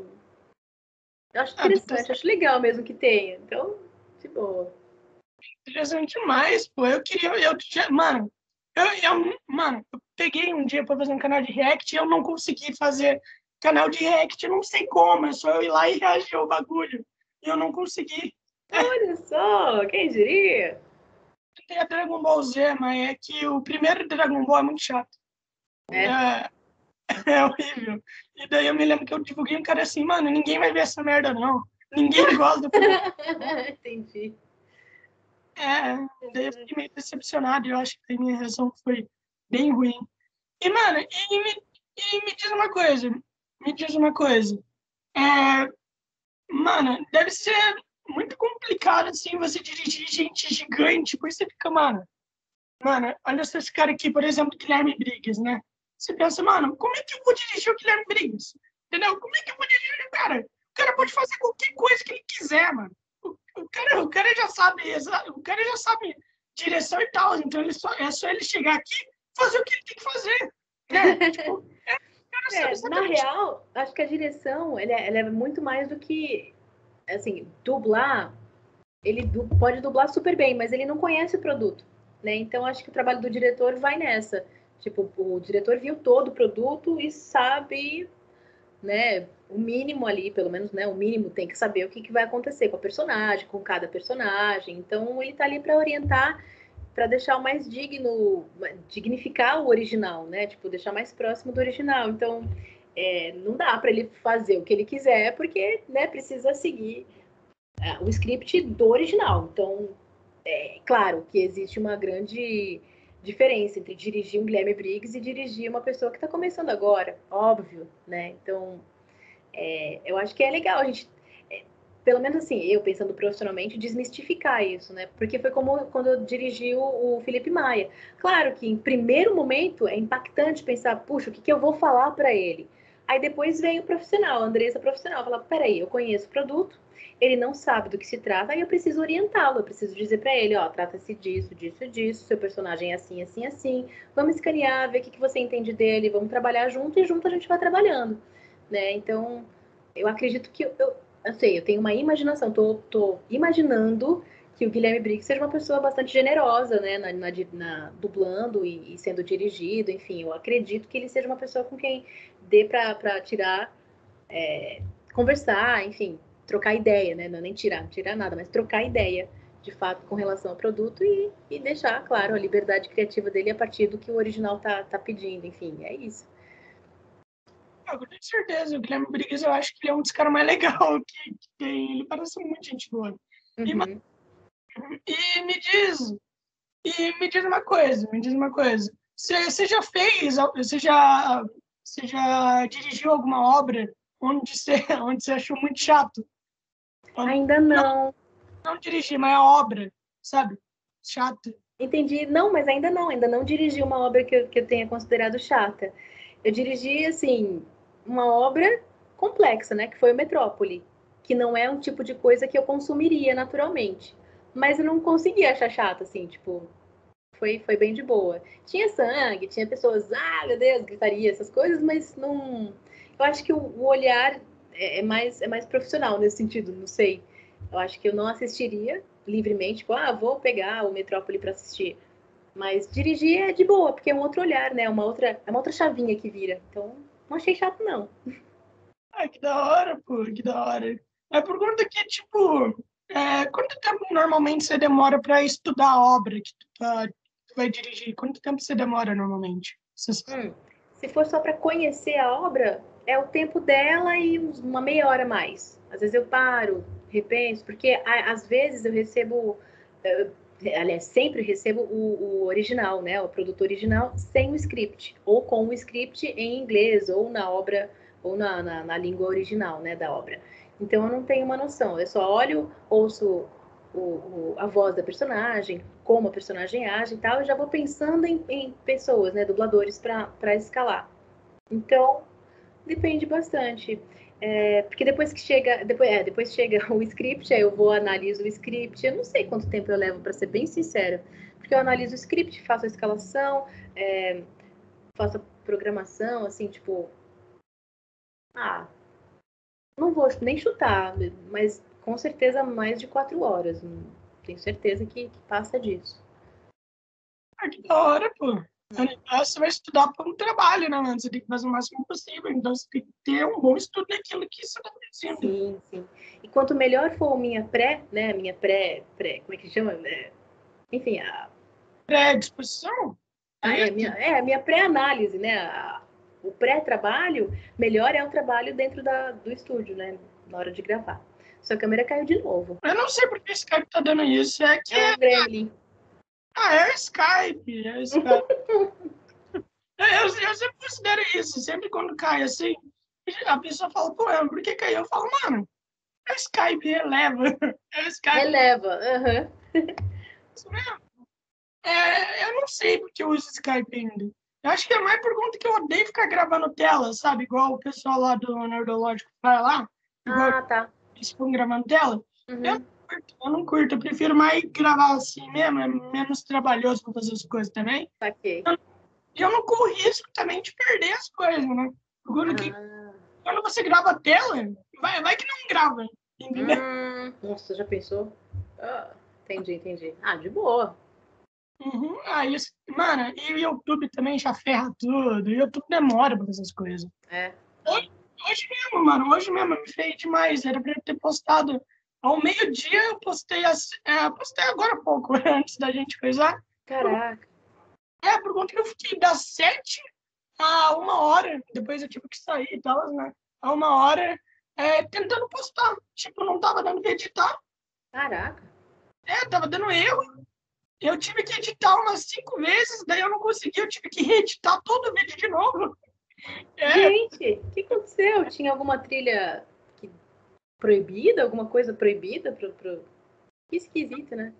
Eu acho ah, interessante, ah, acho legal mesmo que tenha. Então, de boa. Interessante demais, pô. Eu queria. Eu, mano, eu, eu, mano, eu peguei um dia para fazer um canal de React e eu não consegui fazer canal de react, não sei como, é só eu ir lá e reagir ao bagulho. E eu não consegui. Olha só, quem diria? Tem a Dragon Ball Z, mas é que o primeiro Dragon Ball é muito chato. É. É, é horrível. E daí eu me lembro que eu divulguei um cara assim, mano, ninguém vai ver essa merda, não. Ninguém gosta do Entendi. É, daí eu fiquei meio decepcionado. Eu acho que a minha reação foi bem ruim. E, mano, e me, e me diz uma coisa. Me diz uma coisa. É, mano, deve ser muito complicado, assim, você dirigir gente gigante. Pois você fica, mano... Mano, olha só esse cara aqui, por exemplo, Guilherme Briggs, né? Você pensa, mano, como é que eu vou dirigir o Guilherme Briggs? Entendeu? Como é que eu vou dirigir o cara? O cara pode fazer qualquer coisa que ele quiser, mano. O, o cara, o cara já sabe, o cara já sabe direção e tal, então ele só, é só ele chegar aqui fazer o que ele tem que fazer. Né? tipo, é, é, na real, acho que a direção ela é, ela é, muito mais do que assim, dublar. Ele du pode dublar super bem, mas ele não conhece o produto. Né? Então, acho que o trabalho do diretor vai nessa Tipo, o diretor viu todo o produto e sabe, né, o mínimo ali, pelo menos, né, o mínimo tem que saber o que, que vai acontecer com a personagem, com cada personagem. Então, ele tá ali para orientar, para deixar o mais digno, dignificar o original, né? Tipo, deixar mais próximo do original. Então, é, não dá para ele fazer o que ele quiser, porque, né, precisa seguir uh, o script do original. Então, é claro que existe uma grande diferença entre dirigir um Guilherme Briggs e dirigir uma pessoa que está começando agora, óbvio, né? Então, é, eu acho que é legal a gente, é, pelo menos assim, eu pensando profissionalmente, desmistificar isso, né? Porque foi como quando eu dirigi o, o Felipe Maia. Claro que em primeiro momento é impactante pensar, puxa, o que, que eu vou falar para ele? Aí depois vem o profissional, a Andressa profissional, fala, peraí, eu conheço o produto, ele não sabe do que se trata, aí eu preciso orientá-lo, eu preciso dizer para ele, ó, trata-se disso, disso, disso, seu personagem é assim, assim, assim, vamos escanear, ver o que, que você entende dele, vamos trabalhar junto e junto a gente vai trabalhando, né? Então, eu acredito que eu, eu, eu sei, eu tenho uma imaginação, tô, tô imaginando que o Guilherme Briggs seja uma pessoa bastante generosa, né, na, na, na dublando e, e, sendo dirigido, enfim, eu acredito que ele seja uma pessoa com quem dê para tirar, é, conversar, enfim, trocar ideia, né? Não é nem tirar, tirar nada, mas trocar ideia, de fato, com relação ao produto e, e deixar, claro, a liberdade criativa dele a partir do que o original tá, tá pedindo. Enfim, é isso. Eu tenho certeza. O Guilherme Briggs, eu acho que ele é um dos caras mais legais que, que, tem. Ele parece muito gente boa. Uhum. E, e, me diz, e me diz uma coisa, me diz uma coisa. Você, você já fez, você já, você já dirigiu alguma obra onde você, onde você achou muito chato? Ainda não. Não, não dirigi, mas é obra, sabe? Chato. Entendi. Não, mas ainda não. Ainda não dirigi uma obra que eu, que eu tenha considerado chata. Eu dirigi, assim, uma obra complexa, né? Que foi o Metrópole. Que não é um tipo de coisa que eu consumiria naturalmente. Mas eu não consegui achar chata, assim, tipo... Foi, foi bem de boa. Tinha sangue, tinha pessoas, ah, meu Deus, gritaria, essas coisas, mas não... Eu acho que o, olhar é, é, mais, é mais profissional nesse sentido, não sei. Eu acho que eu não assistiria livremente, tipo, ah, vou pegar o Metrópole para assistir. Mas dirigir é de boa, porque é um outro olhar, né? Uma outra, é uma outra chavinha que vira. Então, não achei chato, não. Ah, que da hora, pô, que da hora. É por conta que, tipo, é, quanto tempo normalmente você demora para estudar a obra que tu, tá, tu, vai dirigir? Quanto tempo você demora normalmente? Hum, se for só para conhecer a obra, é o tempo dela e uma meia hora mais. Às vezes eu paro, repenso, porque às vezes eu recebo, eh, aliás, sempre recebo o, o, original, né, o produto original sem o script, ou com o script em inglês, ou na obra, ou na, na, na língua original, né, da obra. Então eu não tenho uma noção, eu só olho, ouço o, o, a voz da personagem, como a personagem age e tal, e já vou pensando em, em pessoas, né, dubladores para escalar. Então, Depende bastante. É, porque depois que chega, depois, é, depois chega o script, aí eu vou analiso o script. Eu não sei quanto tempo eu levo, para ser bem sincera. Porque eu analiso o script, faço a escalação, é, faço a programação, assim, tipo. Ah, não vou nem chutar, mas com certeza mais de quatro horas. Tenho certeza que, que passa disso. Ah, que da hora, pô. Então, você vai estudar para um trabalho, né, mano? Você tem que fazer o máximo possível. Então, você tem que ter um bom estudo daquilo que você está fazendo. Sim, sim. E quanto melhor for a minha pré, né? A minha pré, pré, como é que chama? É, enfim, a... Pré-disposição? Ah, é, a minha, é, a minha pré-análise, né? A, o pré-trabalho, melhor é o trabalho dentro da, do estúdio, né? Na hora de gravar. Sua câmera caiu de novo. Eu não sei porque o Skype tá dando isso. É que. É Gremlin. Ah, é o Skype. É o Skype. eu, eu sempre considero isso. Sempre quando cai assim, a pessoa fala, pô, por que caiu? Eu falo, mano, é o Skype, releva. É o Skype. Releva, aham. Uhum. Isso mesmo. É, eu não sei porque eu uso Skype ainda. Eu acho que é mais por conta que eu odeio ficar gravando tela, sabe? Igual o pessoal lá do Nerdológico faz lá. Ah, tá. Eles ficam gravando tela. Uhum. Eu, não curto, eu não curto, eu prefiro mais gravar assim mesmo, é menos trabalhoso pra fazer as coisas também. Ok. E eu não corro risco também de perder as coisas, né? Quando, ah. que, quando você grava a tela, vai, vai que não grava. Entendeu? Hum, nossa, já pensou? Ah, entendi, entendi. Ah, de boa. Uhum. Ah, isso, mano, e o YouTube também já ferra tudo. O YouTube demora pra fazer as coisas. É. Hoje, hoje mesmo, mano, hoje mesmo me fez demais. Era pra eu ter postado ao meio-dia. Eu postei, as, é, postei agora há pouco, antes da gente coisar. Caraca. É, por conta que eu fiquei das sete a uma hora. Depois eu tive que sair e tal, né? A uma hora é, tentando postar. Tipo, não tava dando pra editar. Caraca. É, tava dando erro. Eu tive que editar umas cinco vezes, daí eu não consegui, eu tive que reeditar todo o vídeo de novo. É. Gente, o que aconteceu? Tinha alguma trilha que... proibida, alguma coisa proibida? Pro, pro... Que esquisito, né?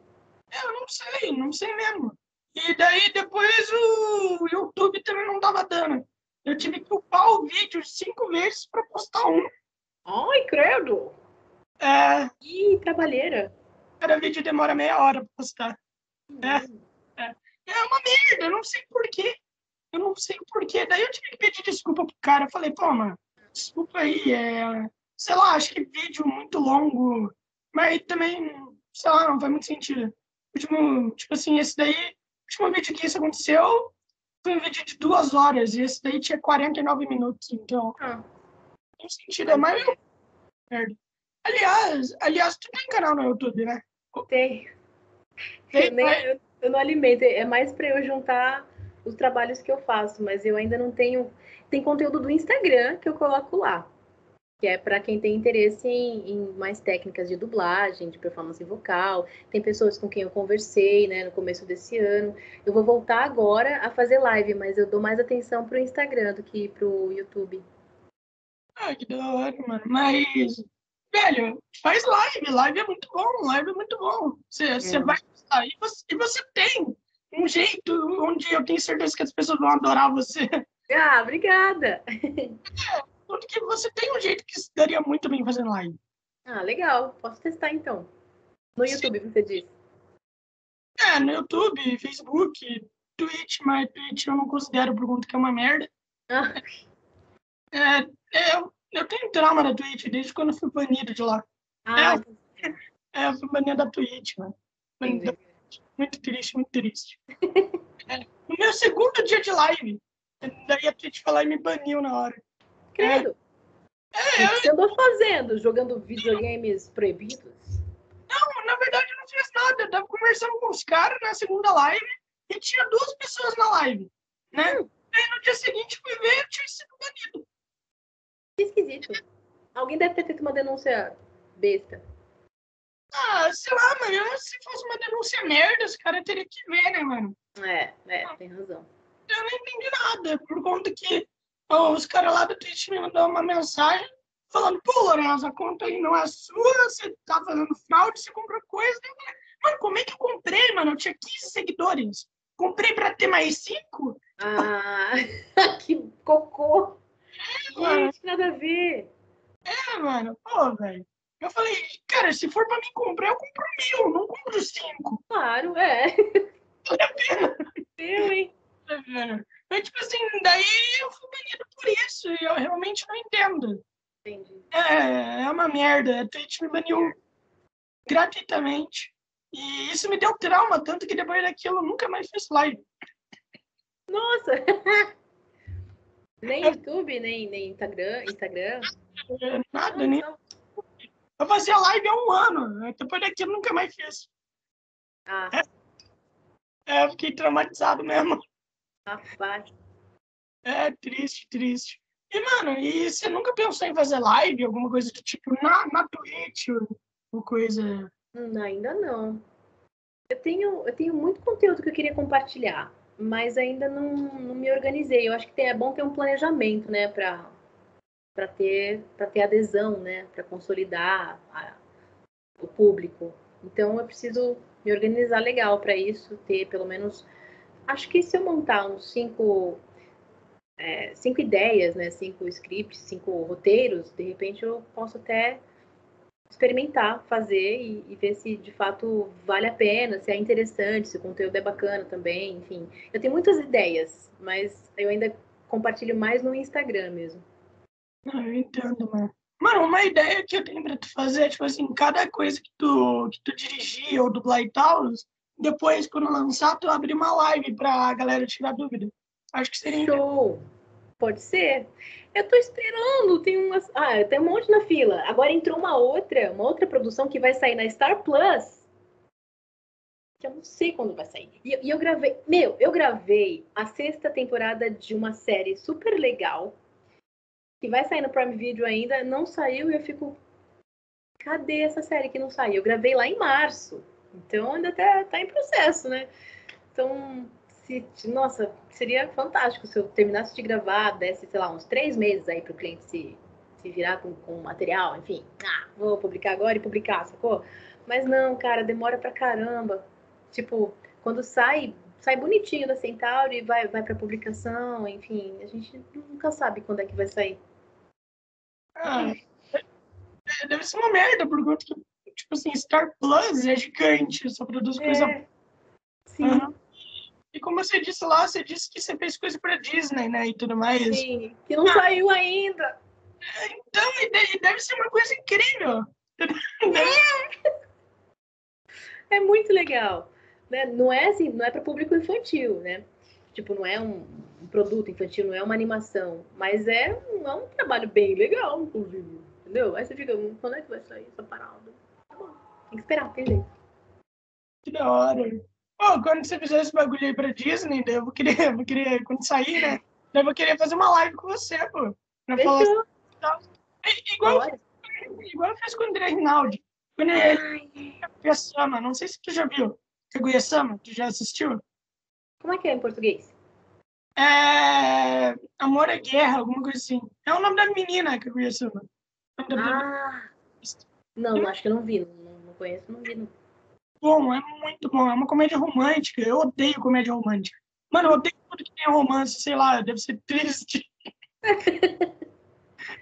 Eu não sei, não sei mesmo. E daí depois o YouTube também não tava dando. Eu tive que upar o vídeo cinco vezes para postar um. Ai, credo! É. Ih, trabalheira. Cada vídeo demora meia hora para postar. É, é. é uma merda, eu não sei porquê. Eu não sei porquê. Daí eu tive que pedir desculpa pro cara. Eu falei, pô, mano, desculpa aí. É... Sei lá, acho que vídeo muito longo. Mas também, sei lá, não faz muito sentido. Último, tipo assim, esse daí, o último vídeo que isso aconteceu foi um vídeo de duas horas. E esse daí tinha 49 minutos. Então, ah. tem sentido. É mais merda. Aliás, aliás, tu tem canal no YouTube, né? Tem. Eu, nem, eu, eu não alimento, é mais para eu juntar os trabalhos que eu faço, mas eu ainda não tenho. Tem conteúdo do Instagram que eu coloco lá, que é para quem tem interesse em, em, mais técnicas de dublagem, de performance vocal. Tem pessoas com quem eu conversei, né, no começo desse ano. Eu vou voltar agora a fazer live, mas eu dou mais atenção pro Instagram do que pro YouTube. Ah, que da hora, mano. Mas velho, faz live. Live é muito bom, live é muito bom. Você, é. você vai gostar. E você, e você tem um jeito onde eu tenho certeza que as pessoas vão adorar você. Ah, obrigada. É, porque você tem um jeito que daria muito bem fazendo live. Ah, legal. Posso testar então. No YouTube, Sim. você disse. É, no YouTube, Facebook, Twitch, mas Twitch eu não considero por conta que é uma merda. Ah. É, é, eu tenho trauma da Twitch desde quando eu fui banido de lá. Ah, é, é, eu fui banido da Twitch, mano. Muito triste, muito triste. é, no meu segundo dia de live, daí a Twitch falou e me baniu na hora. Credo. É, o que você andou fazendo? Jogando videogames proibidos? Não, na verdade eu não fiz nada. Eu tava conversando com os caras na segunda live e tinha duas pessoas na live, né? Hum. Aí no dia seguinte fui ver e tinha sido banido. Que esquisito. Alguém deve ter feito uma denúncia besta. Ah, sei lá, mano. Se fosse uma denúncia merda, os caras teriam que ver, né, mano? É, é, tem razão. Eu não entendi nada, por conta que ó, os caras lá do Twitch me mandaram uma mensagem falando, pô, Lourenço, a conta aí não é sua, você tá fazendo fraude, você comprou coisa. Mano, como é que eu comprei, mano? Eu tinha 15 seguidores. Comprei pra ter mais 5? Ah, que cocô. Gente, nada a ver. É, mano. Pô, velho. Eu falei, cara, se for pra mim comprar, eu compro mil, não compro cinco. Claro, é. Vale a pena. Eu, hein? Tá vendo? Mas, tipo assim, daí eu fui banido por isso. E eu realmente não entendo. Entendi. É, é uma merda. A Twitch me baniu gratuitamente. E isso me deu trauma, tanto que depois daquilo eu nunca mais fiz live. Nossa! nem YouTube, nem, nem Instagram, Instagram. É, nada, nem. Eu fazia live há um ano. Depois daqui eu nunca mais fiz. Ah. É, eu fiquei traumatizado mesmo. Rapaz. É, triste, triste. E, mano, e você nunca pensou em fazer live, alguma coisa do tipo, na, na Twitch, ou coisa... Hum, ainda não. Eu tenho, eu tenho muito conteúdo que eu queria compartilhar, mas ainda não, não me organizei. Eu acho que tem, é bom ter um planejamento, né, para para ter para ter adesão, né, para consolidar a, o público. Então eu preciso me organizar legal para isso, ter pelo menos acho que se eu montar uns cinco é, cinco ideias, né, cinco scripts, cinco roteiros, de repente eu posso até experimentar, fazer e, e, ver se de fato vale a pena, se é interessante, se o conteúdo é bacana também, enfim. Eu tenho muitas ideias, mas eu ainda compartilho mais no Instagram mesmo. Ah, eu entendo, mano. Mano, uma ideia que eu tenho pra tu fazer é, tipo assim, cada coisa que tu, que tu dirigir ou dublar e tal, depois, quando lançar, tu abrir uma live pra galera tirar dúvida. Acho que seria. Show! Pode ser. Eu tô esperando, tem umas. Ah, tem um monte na fila. Agora entrou uma outra, uma outra produção que vai sair na Star Plus. Que eu não sei quando vai sair. E, e eu gravei. Meu, eu gravei a sexta temporada de uma série super legal. Que vai sair no Prime Video ainda. Não saiu e eu fico. Cadê essa série que não saiu? Eu gravei lá em março. Então ainda tá, tá em processo, né? Então, se, nossa, seria fantástico se eu terminasse de gravar, desse, sei lá, uns três meses aí para o cliente se, se virar com, com material, enfim, ah, vou publicar agora e publicar, sacou? Mas não, cara, demora pra caramba. Tipo, quando sai, sai bonitinho da Centauri, vai, vai pra publicação, enfim, a gente nunca sabe quando é que vai sair. Ah, deve ser uma merda, porque, tipo assim, Star Plus é gigante, só produz coisa. É, sim. Uhum. E como você disse lá, você disse que você fez coisa para Disney, né? E tudo mais. Sim, que não ah, saiu ainda. Então, deve ser uma coisa incrível. É, é muito legal. Né? Não é assim, não é para público infantil, né? Tipo, não é um, produto infantil, não é uma animação, mas é um, é um trabalho bem legal, inclusive. Entendeu? Aí você fica, hum, quando é que vai sair essa parada? Tá bom, tem que esperar, tem jeito. Que da hora. Oh, quando você fizer esse bagulho aí pra Disney, eu vou querer, eu vou querer, quando sair, né? Eu vou querer fazer uma live com você, pô. Pra falar assim, é, igual, igual eu fiz com o André Rinaldi. Quando ele Kaguya-sama, não sei se tu já viu. Kaguya-sama, tu já assistiu? Como é que é em português? É... Amor é Guerra, alguma coisa assim. É o nome da menina, Kaguya-sama. Ah, não, acho que eu não vi. Não, não conheço, não vi. Não bom, é muito bom. É uma comédia romântica. Eu odeio comédia romântica. Mano, eu odeio tudo que tem romance, sei lá, deve ser triste.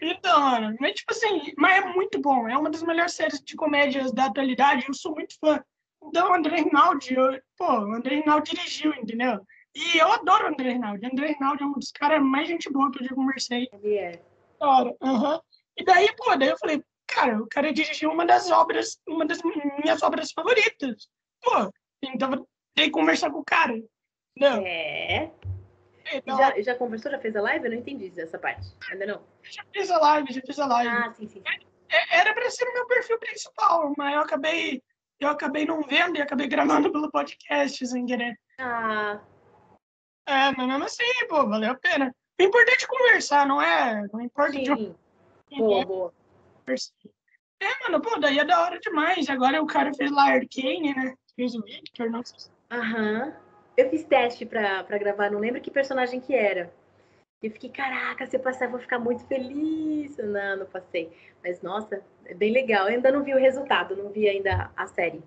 então, mano, mas tipo assim, mas é muito bom. É uma das melhores séries de comédias da atualidade. Eu sou muito fã. Então, o André Rinaldi, eu, pô, o André Rinaldi dirigiu, entendeu? E eu adoro o André Rinaldi. O André Rinaldi é um dos caras mais gente boa que eu já conversei. Ele é. Adoro. Uhum. E daí, pô, daí eu falei, Cara, o cara dirigiu uma das obras, uma das minhas obras favoritas. Pô, então tem que conversar com o cara. Não. É. Então, já, já conversou, já fez a live? Eu não entendi essa parte. Ainda não. Já fiz a live, já fiz a live. Ah, sim, sim. É, era para ser o meu perfil principal, mas eu acabei, eu acabei não vendo e acabei gravando pelo podcast sem querer. Ah. É, mas mesmo assim, pô, valeu a pena. O importante é conversar, não é? Não importa sim. de Boa, boa. É, mano, pô, daí é da hora demais. Agora o cara fez lá Arcane, né? Fez o Victor, não sei. Aham. Eu fiz teste pra, pra gravar, não lembro que personagem que era. Eu fiquei, caraca, se eu passar, eu vou ficar muito feliz. Não, não passei. Mas, nossa, é bem legal. Eu ainda não vi o resultado, não vi ainda a série.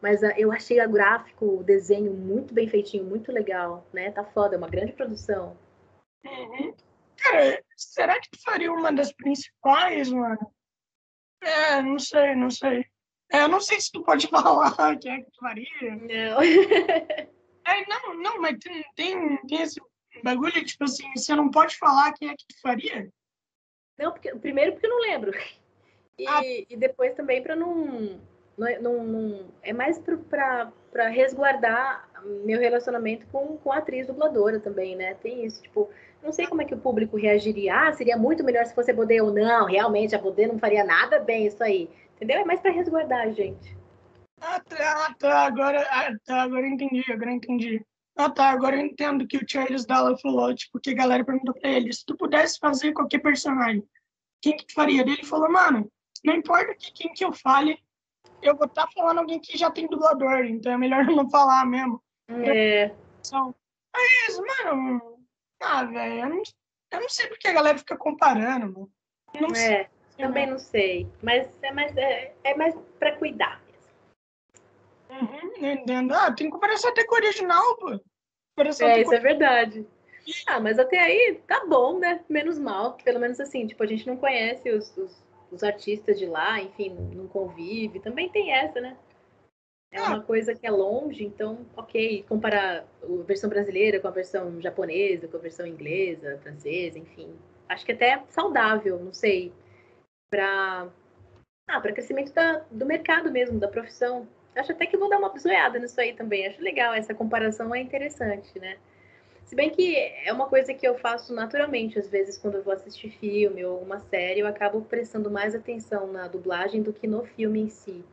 Mas uh, eu achei o gráfico, o desenho muito bem feitinho, muito legal, né? Tá foda, é uma grande produção. Uhum. Cara, será que tu faria uma das principais, mano? É, não sei, não sei. É, eu não sei se tu pode falar quem é que tu faria. Não. é, não, não, mas tem, tem, tem esse bagulho, tipo assim, você não pode falar quem é que tu faria? Não, porque, primeiro porque eu não lembro. E, ah. e depois também para não, não, não, não, É mais para resguardar meu relacionamento com, com a atriz dubladora também, né? Tem isso, tipo, não sei como é que o público reagiria. Ah, seria muito melhor se fosse Bodê ou não. Realmente, a Bodê não faria nada bem isso aí. Entendeu? É mais para resguardar gente. Ah, tá, ah, tá. Agora, ah, tá, agora entendi, agora entendi. Ah, tá, agora eu entendo que o Charles Dalla falou, tipo, que a galera perguntou pra ele, se tu pudesse fazer qualquer personagem, quem que tu faria? Ele falou, mano, não importa que, quem que eu fale, eu vou estar tá falando alguém que já tem dublador, então é melhor não falar mesmo. É. Mas, mano, ah, velho, eu não, eu não sei porque a galera fica comparando, mano. Não é, sei, também não sei. Mas é mais, é, é mais pra cuidar mesmo. Uhum, entendo. Ah, tem que comparecer até com o original, pô. é, isso é verdade. Ah, mas até aí tá bom, né? Menos mal. Pelo menos assim, tipo, a gente não conhece os, os, os artistas de lá, enfim, não convive. Também tem essa, né? É uma coisa que é longe, então, ok, comparar a versão brasileira com a versão japonesa, com a versão inglesa, francesa, enfim. Acho que até é saudável, não sei, para ah, para crescimento da, do mercado mesmo, da profissão. Acho até que vou dar uma zoiada nisso aí também. Acho legal, essa comparação é interessante, né? Se bem que é uma coisa que eu faço naturalmente, às vezes, quando eu vou assistir filme ou uma série, eu acabo prestando mais atenção na dublagem do que no filme em si.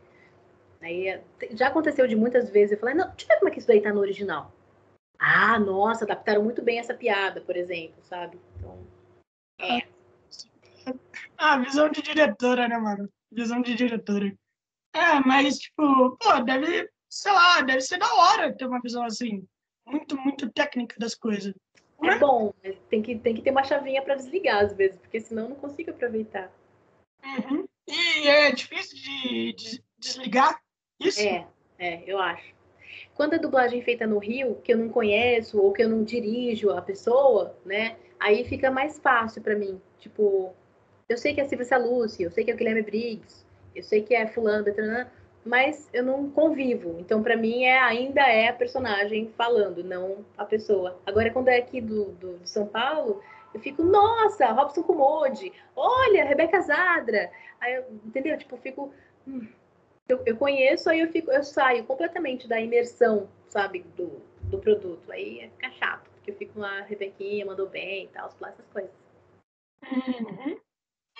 Aí já aconteceu de muitas vezes eu falei, não, deixa eu ver como é que isso daí tá no original. Ah, nossa, adaptaram muito bem essa piada, por exemplo, sabe? Então, é. Ah, visão de diretora, né, mano? Visão de diretora. É, mas, tipo, pô, deve, sei lá, deve ser da hora ter uma visão assim, muito, muito técnica das coisas. É né? bom, mas tem que, tem que ter uma chavinha para desligar às vezes, porque senão eu não consigo aproveitar. Uhum. E é difícil de, de desligar isso? É, é, eu acho. Quando a dublagem é feita no Rio, que eu não conheço ou que eu não dirijo a pessoa, né? Aí fica mais fácil para mim. Tipo, eu sei que é Silvia Lucy, eu sei que é o Guilherme Briggs, eu sei que é fulano, mas eu não convivo. Então, para mim, é, ainda é a personagem falando, não a pessoa. Agora, quando é aqui do, do de São Paulo, eu fico, nossa, Robson Kumode, olha, Rebeca Zadra. Aí, eu, entendeu? Tipo, eu fico, hum, eu, eu conheço, aí eu fico, eu saio completamente da imersão, sabe, do, do produto. Aí fica chato, porque eu fico lá, Rebequinha mandou bem e tal, essas coisas. Uhum.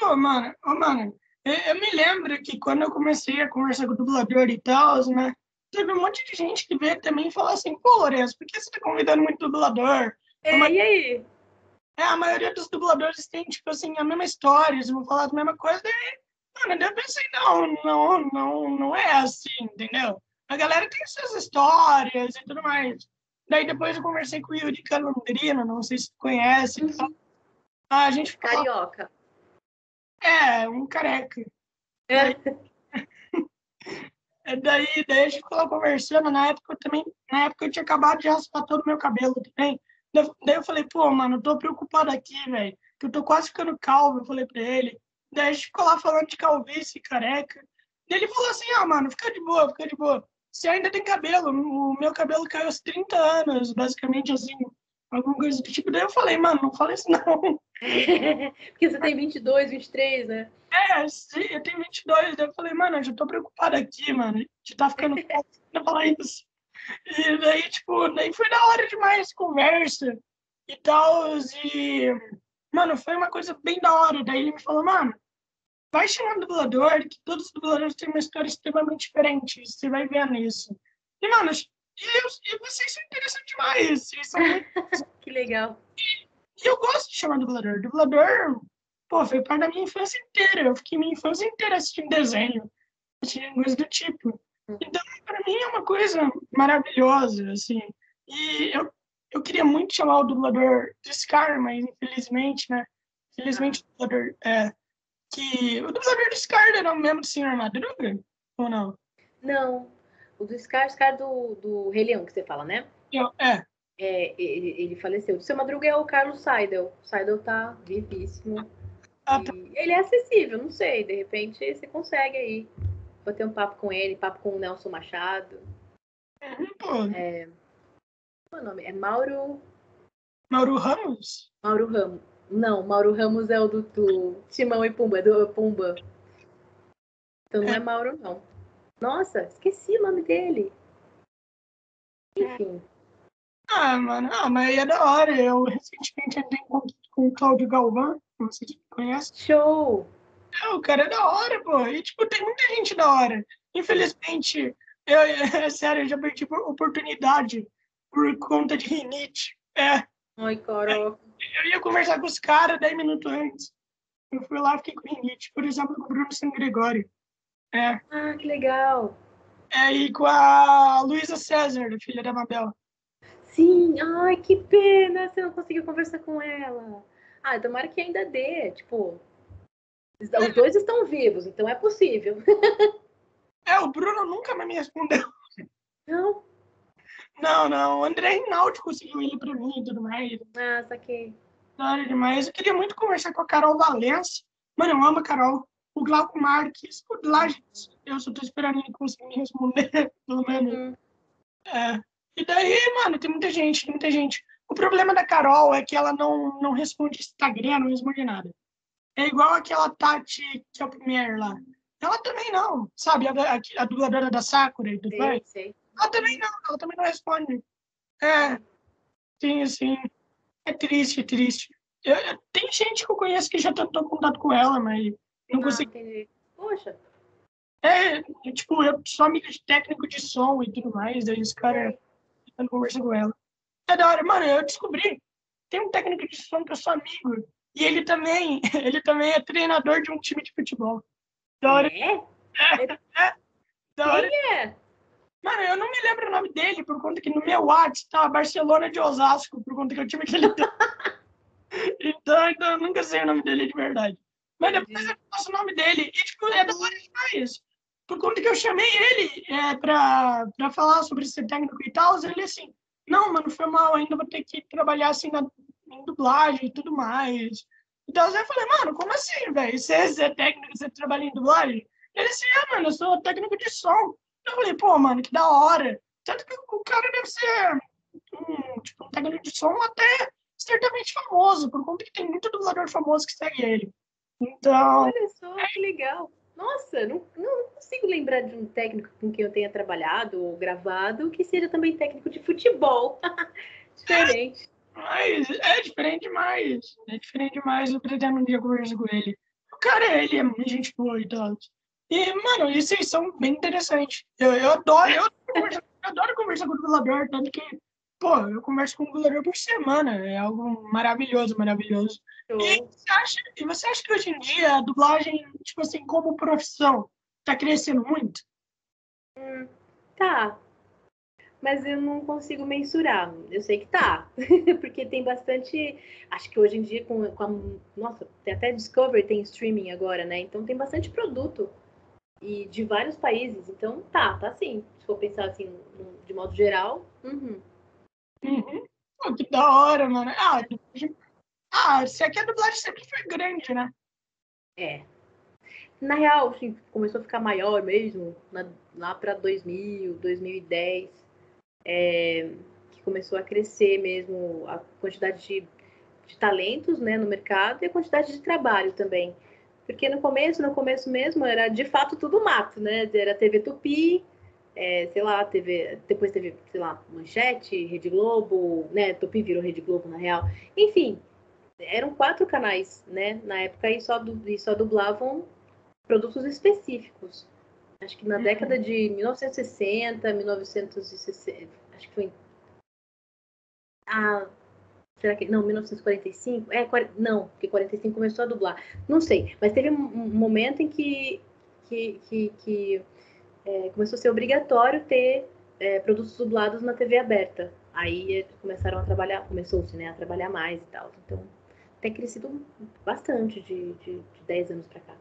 Oh, mano, mano, eu, eu, me lembro que quando eu comecei a conversar com o dublador e tal, né, teve um monte de gente que veio também falar assim, pô, Lourenço, por que você tá convidando muito dublador? É, e aí? É, a maioria dos dubladores tem, tipo assim, a mesma história, eles vão falar a mesma coisa, e Mano, eu pensei, não, não, não, não é assim, entendeu? A galera tem suas histórias e tudo mais. Daí depois eu conversei com o Yuri Calandrino, não sei se tu conhece. Uhum. A gente Carioca. É, um careca. É. daí, daí a gente ficou lá conversando, na época eu também, na época eu tinha acabado de raspar todo o meu cabelo também. Daí eu falei, pô, mano, eu tô preocupado aqui, velho, que eu tô quase ficando calvo, eu falei pra ele. Daí a gente ficou lá falando de calvície, careca. E ele falou assim: ah, mano, fica de boa, fica de boa. Você ainda tem cabelo, o meu cabelo caiu aos 30 anos, basicamente assim, alguma coisa do tipo. Daí eu falei, mano, não fala isso não. Porque você tem 22, 23, né? É, sim, eu tenho 22. Daí eu falei, mano, eu já tô preocupado aqui, mano, de tá ficando pra falar isso. E daí, tipo, daí foi da hora demais conversa e tal. E, mano, foi uma coisa bem da hora. Daí ele me falou, mano, vai chamando dublador, que todos os dubladores têm uma história extremamente diferente. Você vai ver nisso. E, mano, eu, e vocês são interessantes demais. São que legal. E, e, eu gosto de chamar dublador. Dublador, pô, foi parte da minha infância inteira. Eu fiquei minha infância inteira assistindo desenho, assistindo coisa do tipo. Hum. Então, para mim é uma coisa maravilhosa, assim. E eu, eu queria muito chamar o dublador de Scar, mas infelizmente, né? Infelizmente o dublador é, que o dublador do Scar era o mesmo do Senhor Madruga? Ou não? Não. O do Scar, Scar do, do Rei Leão, que você fala, né? Eu, é. é ele, ele faleceu. O seu Madruga é o Carlos Seidel. O Seidel tá vivíssimo. Ah, tá. Ele é acessível, não sei. De repente você consegue aí bater um papo com ele, papo com o Nelson Machado. Uhum. É, qual é o nome? É Mauro. Mauro Ramos? Mauro Ramos. Não, Mauro Ramos é o do, do Timão e Pumba, é do Pumba. Então não é. é Mauro, não. Nossa, esqueci o nome dele. Enfim. Ah, mano, ah, mas aí é da hora. Eu recentemente entrei em contato com o Claudio Galvão, não sei se você conhece. Show! É, o cara é da hora, pô. E, tipo, tem muita gente da hora. Infelizmente, eu, é sério, eu já perdi oportunidade por conta de rinite. É. Ai, caraca. Eu ia conversar com os caras 10 minutos antes. Eu fui lá, fiquei com rinite. Por exemplo, com o Bruno San Gregório. É. Ah, que legal. É, e com a Luísa César, filha da Mabel. Sim, ai, que pena, você não conseguiu conversar com ela. Ah, tomara que ainda dê, tipo. Os dois estão vivos, então é possível. É, o Bruno nunca mais me respondeu. Não? Não, não. O André Rinaldi conseguiu ele pra mim e tudo mais. Ah, saquei. Da hora demais. Eu queria muito conversar com a Carol Valença. Mano, eu amo a Carol. O Glauco Marques. O Lages. Eu só tô esperando ele conseguir me responder, pelo menos. Uhum. É. E daí, mano, tem muita gente, tem muita gente. O problema da Carol é que ela não, não responde Instagram, não responde nada. É igual aquela Tati, que é o primeiro lá. Ela também não, sabe? A, a, a dubladora da Sakura e tudo mais. Ela também não, ela também não responde. É, sim, assim. É triste, é triste. Eu, eu, tem gente que eu conheço que já tentou contato com ela, mas não ah, consegui. Poxa. É, tipo, eu sou amigo de técnico de som e tudo mais, daí os caras tentando conversar com ela. É da hora, mano, eu descobri. Tem um técnico de som que eu sou amigo. E ele também, ele também é treinador de um time de futebol. Da hora. É? É, é. Da hora. Quem é? Mano, eu não me por conta que no meu WhatsApp tá Barcelona de Osasco, por conta que eu time que ele então, então, eu nunca sei o nome dele de verdade. Mas depois eu faço o nome dele. E, tipo, é da hora demais. Por conta que eu chamei ele é, pra, pra falar sobre ser técnico e tal, ele assim, não, mano, foi mal, ainda vou ter que trabalhar assim na, em dublagem e tudo mais. Então eu falei, mano, como assim, velho? Você, é técnico, você trabalha em dublagem? Ele disse, é, mano, eu sou técnico de som. Eu falei, pô, mano, que da hora. Tanto que o cara deve ser um, tipo, um técnico de som até certamente famoso, por conta que tem muito dublador famoso que segue ele. Então. Olha só, que legal. Nossa, não, não, consigo lembrar de um técnico com quem eu tenha trabalhado ou gravado que seja também técnico de futebol. Diferente. Mas é diferente demais. É diferente demais. Eu pretendo um dia conversar com ele. O cara, ele é muito gente boa e tal. E, mano, isso são bem interessantes. Eu, eu adoro, eu, eu adoro conversar com o dublador, tanto que, pô, eu converso com o dublador por semana. É algo maravilhoso, maravilhoso. E você, acha, e você acha que hoje em dia a dublagem, tipo assim, como profissão, tá crescendo muito? Hum, tá, mas eu não consigo mensurar. Eu sei que tá, porque tem bastante. Acho que hoje em dia, com, com a, nossa, tem até Discovery tem streaming agora, né? Então tem bastante produto e de vários países. Então tá, tá sim. Se for pensar assim, de modo geral. Uhum. Uhum. Pô, que da hora, mano. Ah, ah, se aqui a dublagem sempre foi grande, né? É. Na real, assim, começou a ficar maior mesmo na, lá para 2000, 2010 é, que começou a crescer mesmo a quantidade de, de talentos né, no mercado e a quantidade de trabalho também. Porque no começo, no começo mesmo, era de fato tudo mato, né? Era TV Tupi, é, sei lá, TV, depois teve, sei lá, Manchete, Rede Globo, né? Tupi virou Rede Globo, na real. Enfim, eram quatro canais, né? Na época e só, e só dublavam produtos específicos. Acho que na uhum. década de 1960, 1960, acho que foi. Ah, será que. Não, 1945? É, não, porque 45 começou a dublar. Não sei, mas teve um momento em que, que, que, que é, começou a ser obrigatório ter é, produtos dublados na TV aberta. Aí começaram a trabalhar, começou-se né, a trabalhar mais e tal. Então, tem crescido bastante de, de, de 10 anos para cá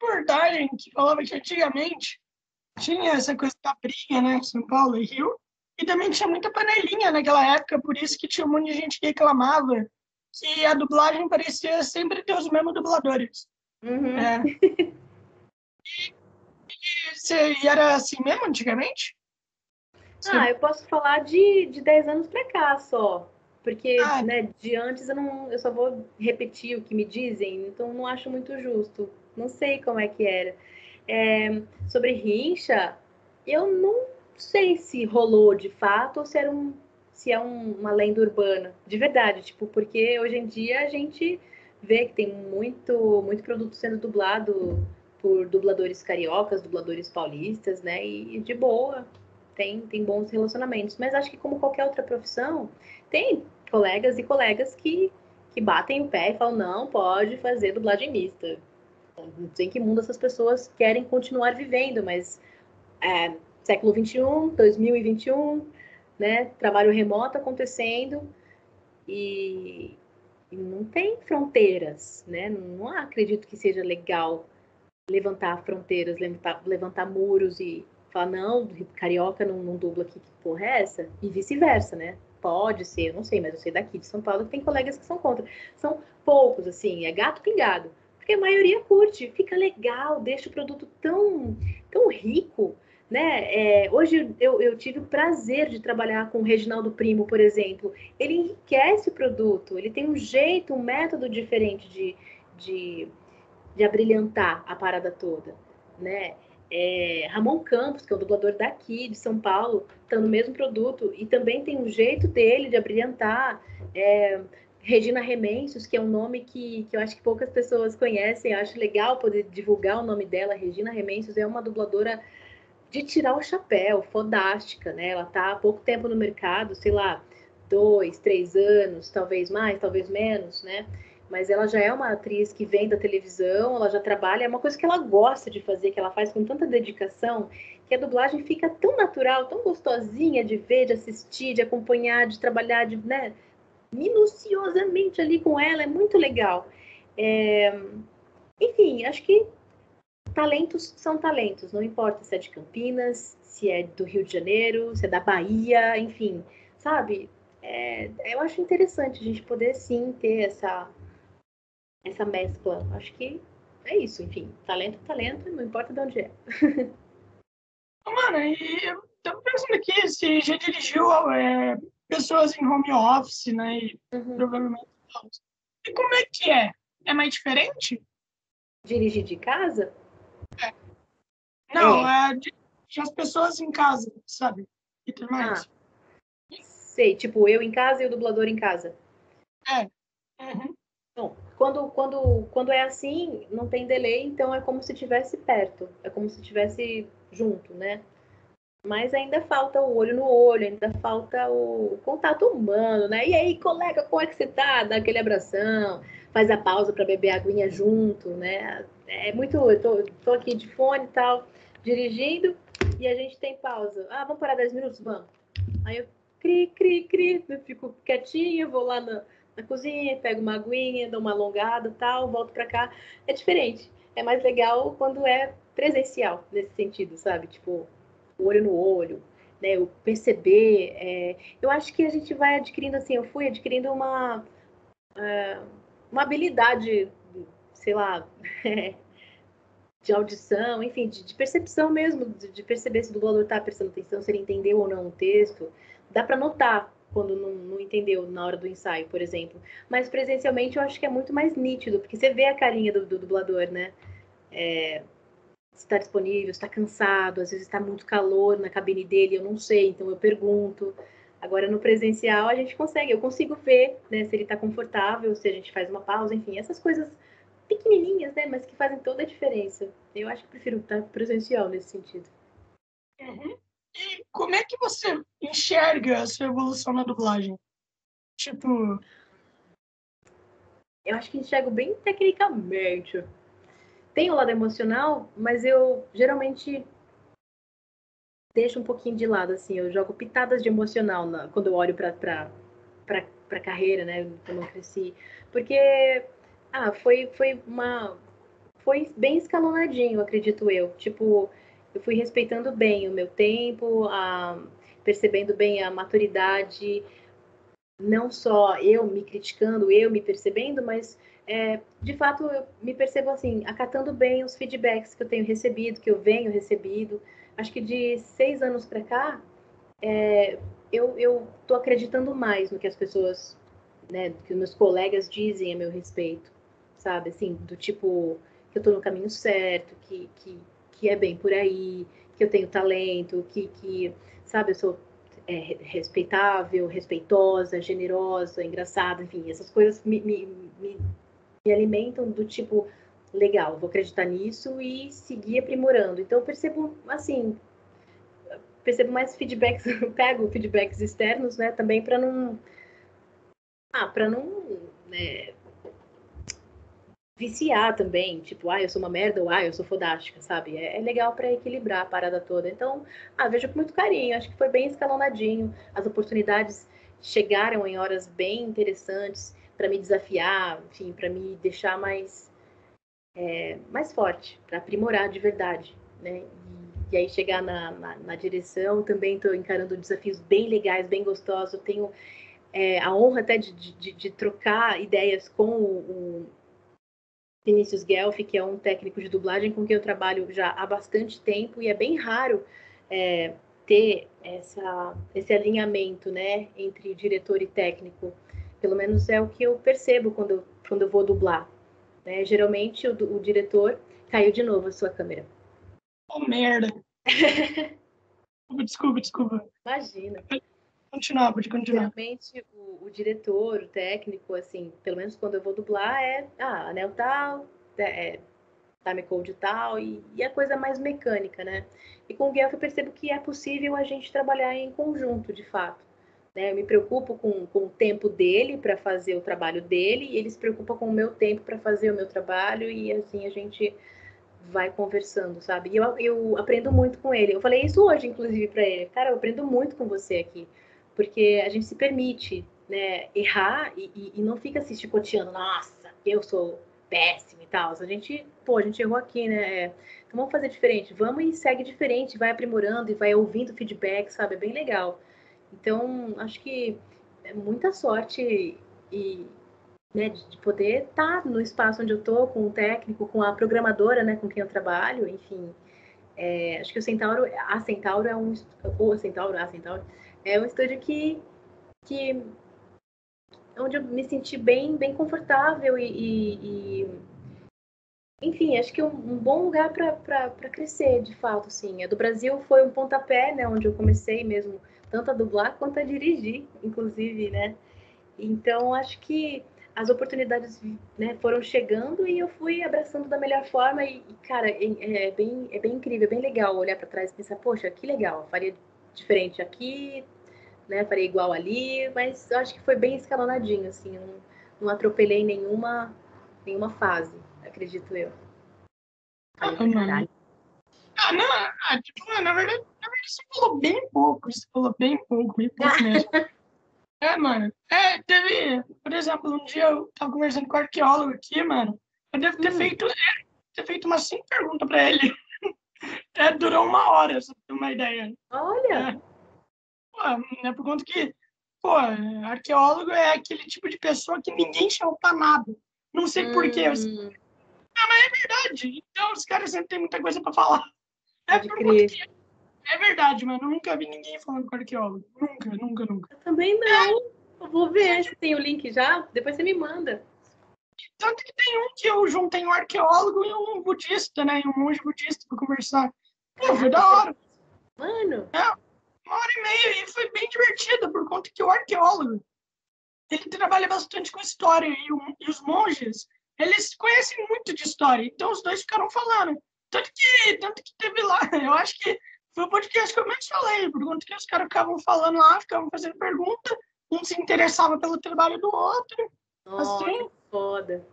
reportagem que falava que antigamente tinha essa coisa da briga, né? São Paulo e Rio. E também tinha muita panelinha naquela época, por isso que tinha um monte de gente que reclamava que a dublagem parecia sempre ter os mesmos dubladores. Uhum. É. e, e, e, era assim mesmo antigamente? Ah, eu posso falar de, de 10 anos para cá só. Porque, ah. né, de antes eu não eu só vou repetir o que me dizem, então não acho muito justo. Não sei como é que era. É, sobre rincha, eu não, sei se rolou de fato ou se era um se é um, uma lenda urbana, de verdade, tipo, porque hoje em dia a gente vê que tem muito muito produto sendo dublado por dubladores cariocas, dubladores paulistas, né? E, e de boa, tem, tem bons relacionamentos. Mas acho que como qualquer outra profissão, tem colegas e colegas que, que batem o pé e falam, não, pode fazer dublagem mista. Não sei em que mundo essas pessoas querem continuar vivendo, mas é, século 21, 2021, né? Trabalho remoto acontecendo e, e não tem fronteiras, né? Não acredito que seja legal levantar fronteiras, levantar, levantar muros e falar, não, carioca não, não dubla aqui, que porra é essa? E vice-versa, né? Pode ser, eu não sei, mas eu sei daqui de São Paulo que tem colegas que são contra. São poucos, assim, é gato pingado. Porque a maioria curte, fica legal, deixa o produto tão, tão rico, né? É, hoje eu, eu, tive o prazer de trabalhar com o Reginaldo Primo, por exemplo. Ele enriquece o produto, ele tem um jeito, um método diferente de, de, de abrilhantar a parada toda, né? É, Ramon Campos, que é o dublador daqui de São Paulo, está no mesmo produto e também tem um jeito dele de abrilhantar. É, Regina Remensos, que é um nome que, que eu acho que poucas pessoas conhecem, eu acho legal poder divulgar o nome dela. Regina Remensos é uma dubladora de tirar o chapéu, fodástica, né? Ela tá há pouco tempo no mercado, sei lá, dois, três anos, talvez mais, talvez menos, né? Mas ela já é uma atriz que vem da televisão, ela já trabalha, é uma coisa que ela gosta de fazer, que ela faz com tanta dedicação, que a dublagem fica tão natural, tão gostosinha de ver, de assistir, de acompanhar, de trabalhar, de, né? Minuciosamente ali com ela, é muito legal. É... Enfim, acho que talentos são talentos, não importa se é de Campinas, se é do Rio de Janeiro, se é da Bahia, enfim, sabe? É, eu acho interessante a gente poder sim ter essa, essa mescla. Acho que é isso, enfim, talento é talento, não importa de onde é. Mano, e eu tô pensando aqui se já dirigiu é, pessoas em home office, né? E uhum. provavelmente. E como é que é? É mais diferente? Dirigir de casa? Não, é, é as pessoas em casa, sabe? E tudo mais. Ah. Sei, tipo, eu em casa e o dublador em casa. É. Uhum. Bom, quando, quando, quando é assim, não tem delay, então é como se estivesse perto, é como se estivesse junto, né? Mas ainda falta o olho no olho, ainda falta o contato humano, né? E aí, colega, como é que você tá? Dá aquele abração, faz a pausa para beber aguinha junto, né? É muito. Eu tô, tô aqui de fone e tal, dirigindo, e a gente tem pausa. Ah, vamos parar 10 minutos? Vamos. Aí eu cri, cri, cri, eu fico quietinha, vou lá na, na cozinha, pego uma aguinha, dou uma alongada tal, volto para cá. É diferente. É mais legal quando é presencial, nesse sentido, sabe? Tipo, olho no olho, né? Eu perceber. É... Eu acho que a gente vai adquirindo, assim, eu fui adquirindo uma. Uh uma habilidade, sei lá, de audição, enfim, de, de percepção mesmo, de, de, perceber se o dublador está prestando atenção, se ele entendeu ou não o texto. Dá para notar quando não, não, entendeu na hora do ensaio, por exemplo. Mas presencialmente eu acho que é muito mais nítido, porque você vê a carinha do, do dublador, né? É, está disponível, está cansado, às vezes está muito calor na cabine dele, eu não sei, então eu pergunto. Agora, no presencial, a gente consegue, eu consigo ver né, se ele está confortável, se a gente faz uma pausa, enfim, essas coisas pequenininhas, né, mas que fazem toda a diferença. Eu acho que prefiro estar presencial nesse sentido. Uhum. E como é que você enxerga essa evolução na dublagem? Tipo. Eu acho que enxergo bem tecnicamente. Tem o lado emocional, mas eu geralmente deixo um pouquinho de lado, assim, eu jogo pitadas de emocional na, quando eu olho para para carreira, né, quando eu cresci, porque ah, foi foi uma foi bem escalonadinho, acredito eu. Tipo, eu fui respeitando bem o meu tempo, a, percebendo bem a maturidade, não só eu me criticando, eu me percebendo, mas é, de fato eu me percebo assim, acatando bem os feedbacks que eu tenho recebido, que eu venho recebido acho que de seis anos para cá, é, eu, eu tô acreditando mais no que as pessoas, né, que meus colegas dizem a meu respeito, sabe? Assim, do tipo, que eu tô no caminho certo, que, que, que é bem por aí, que eu tenho talento, que, que sabe, eu sou é, respeitável, respeitosa, generosa, engraçada, enfim, essas coisas me, me, me, me alimentam do tipo, legal, vou acreditar nisso e seguir aprimorando. Então, eu percebo, assim, percebo mais feedbacks, pego feedbacks externos, né, também para não. Ah, para não. Né, viciar também, tipo, ah, eu sou uma merda ou ah, eu sou fodástica, sabe? É, é legal para equilibrar a parada toda. Então, ah, vejo com muito carinho, acho que foi bem escalonadinho. As oportunidades chegaram em horas bem interessantes para me desafiar, enfim, para me deixar mais é, mais forte, para aprimorar de verdade, né? E, e aí chegar na, na, na direção, também estou encarando desafios bem legais, bem gostosos. Tenho é, a honra até de, de, de, trocar ideias com o, Vinícius Guelph, que é um técnico de dublagem com quem eu trabalho já há bastante tempo, e é bem raro é, ter essa, esse alinhamento né, entre diretor e técnico. Pelo menos é o que eu percebo quando eu, quando eu vou dublar. Né? Geralmente o, o diretor caiu de novo a sua câmera. Oh, merda! desculpa, desculpa. Imagina. Continuar, pode continuar. Geralmente, o, o, diretor, o técnico, assim, pelo menos quando eu vou dublar, é, ah, anel tal, é, é time code tal, e, e a coisa mais mecânica, né? E com o Guelph eu percebo que é possível a gente trabalhar em conjunto, de fato. Né? Eu me preocupo com, com o tempo dele para fazer o trabalho dele, e ele se preocupa com o meu tempo para fazer o meu trabalho, e assim a gente vai conversando, sabe? E eu, eu aprendo muito com ele. Eu falei isso hoje, inclusive, para ele. Cara, eu aprendo muito com você aqui porque a gente se permite né, errar e, e, e não fica se chicoteando, nossa, eu sou péssimo e tal. A gente, pô, a gente errou aqui, né? Então vamos fazer diferente, vamos e segue diferente, vai aprimorando e vai ouvindo feedback, sabe? É bem legal. Então, acho que é muita sorte e né, de poder estar no espaço onde eu tô, com o técnico, com a programadora, né, com quem eu trabalho, enfim. É, acho que o Centauro, a Centauro é um, ou Centauro, a Centauro, é um estúdio que, que onde eu me senti bem, bem confortável e, e, e enfim, acho que um, um bom lugar para crescer, de fato, assim. A do Brasil foi um pontapé, né, onde eu comecei mesmo tanto a dublar quanto a dirigir, inclusive, né. Então, acho que as oportunidades né, foram chegando e eu fui abraçando da melhor forma e, cara, é, é bem, é bem incrível, é bem legal olhar para trás e pensar, poxa, que legal, faria diferente aqui, né? Farei igual ali, mas eu acho que foi bem escalonadinho, assim, não, não atropelei nenhuma, nenhuma fase, acredito eu. Ah, caralho. Ah, não, ah, tipo, na verdade, na verdade, você falou bem pouco, você falou bem pouco, bem pouco mesmo. é, mano, é, teve, por exemplo, um dia eu tava conversando com o arqueólogo aqui, mano, eu devo ter hum. feito, é, ter feito umas cinco perguntas pra ele. É, durou uma hora, só pra ter uma ideia. Olha! É, é por conta que, pô, arqueólogo é aquele tipo de pessoa que ninguém chama pra nada. Não sei hum. porquê. Assim. Ah, mas é verdade. Então os caras sempre têm muita coisa pra falar. É por que... É verdade, mano. Eu nunca vi ninguém falando com arqueólogo. Nunca, nunca, nunca. Eu também não. É. Eu vou ver se tem o link já. Depois você me manda. Tanto que tem um que eu juntei um arqueólogo e um budista, né? E um monge budista pra conversar. Pô, foi da hora. Mano. É, uma hora e meia. E foi bem divertido, por conta que o arqueólogo, ele trabalha bastante com história. E, o, e os monges, eles conhecem muito de história. Então os dois ficaram falando. Tanto que, tanto que teve lá, eu acho que foi o podcast que eu menos falei, por conta que os caras ficavam falando lá, ficavam fazendo pergunta, um se interessava pelo trabalho do outro. Nossa, assim foda.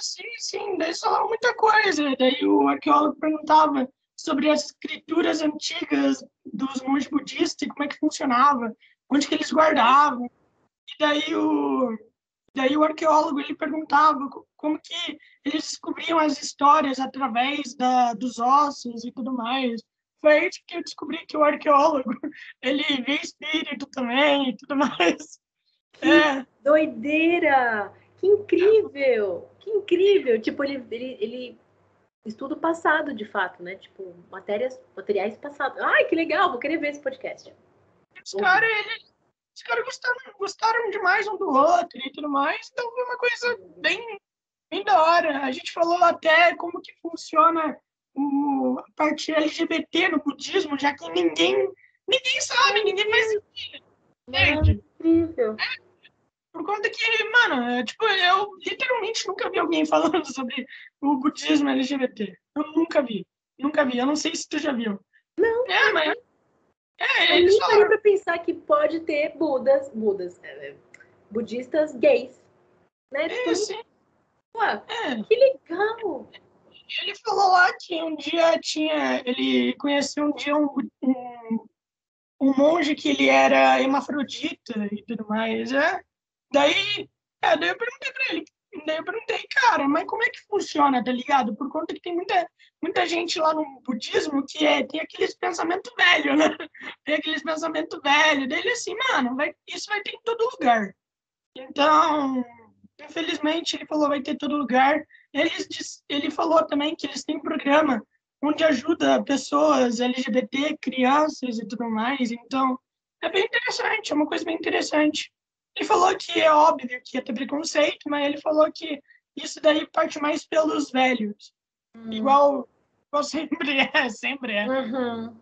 Sim, sim, daí falaram muita coisa. Daí o arqueólogo perguntava sobre as escrituras antigas dos monges budistas e como é que funcionava, onde que eles guardavam. E daí o, daí o arqueólogo ele perguntava como que eles descobriam as histórias através da, dos ossos e tudo mais. Foi aí que eu descobri que o arqueólogo ele vê espírito também e tudo mais. É. doideira! Que incrível! Que incrível! Tipo, ele, ele, ele estudo passado, de fato, né? Tipo, matérias, materiais passados. Ai, que legal! Vou querer ver esse podcast. Os caras, os caras gostaram, gostaram demais um do outro e tudo mais. Então foi uma coisa bem, bem da hora. A gente falou até como que funciona o, a parte LGBT no budismo, já que ninguém, ninguém sabe, ninguém faz sentido. Entende? Incrível. Por conta que, mano, é, tipo, eu literalmente nunca vi alguém falando sobre o budismo LGBT. Eu nunca vi. Nunca vi. Eu não sei se tu já viu. Não. É, mas. É, Eu nem parei pra pensar que pode ter budas, budas, é, é, budistas gays. Né? Tipo, É, sim, ué, é. que legal! Ele falou lá que um dia tinha. Ele conheceu um dia um, um, um monge que ele era hermafrodita e tudo mais. É. Daí, é, daí eu perguntei pra ele. Daí eu perguntei, cara, mas como é que funciona, tá ligado? Por conta que tem muita, muita gente lá no budismo que é, tem aqueles pensamentos velhos, né? Tem aqueles pensamentos velhos. Daí ele assim, mano, vai, isso vai ter em todo lugar. Então, infelizmente, ele falou vai ter em todo lugar. Diz- ele falou também que eles têm um programa onde ajuda pessoas LGBT, crianças e tudo mais. Então, é bem interessante, é uma coisa bem interessante. Ele falou que é óbvio que ia ter preconceito, mas ele falou que isso daí parte mais pelos velhos. Igual, igual sempre é, sempre é. Uhum.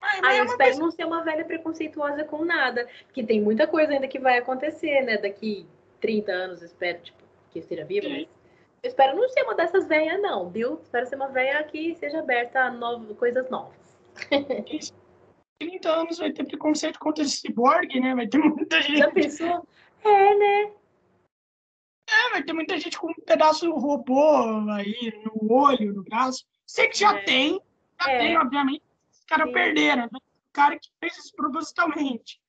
Mas, Ah, mas é eu uma espero não ser uma velha preconceituosa com nada. Porque tem muita coisa ainda que vai acontecer, né? Daqui 30 anos, espero, tipo, que eu esteja viva, mas eu espero não ser uma dessas velhas, não, viu? Espero ser uma velha que seja aberta a novo, coisas novas. 30 anos vai ter preconceito contra esse ciborgue, né? Vai ter muita gente. Já pensou? É, né? É, vai ter muita gente com um pedaço robô aí no olho, no braço. Sei que já É. tem, já É. tem, obviamente. Os caras perderam. né? O cara que fez isso propositalmente.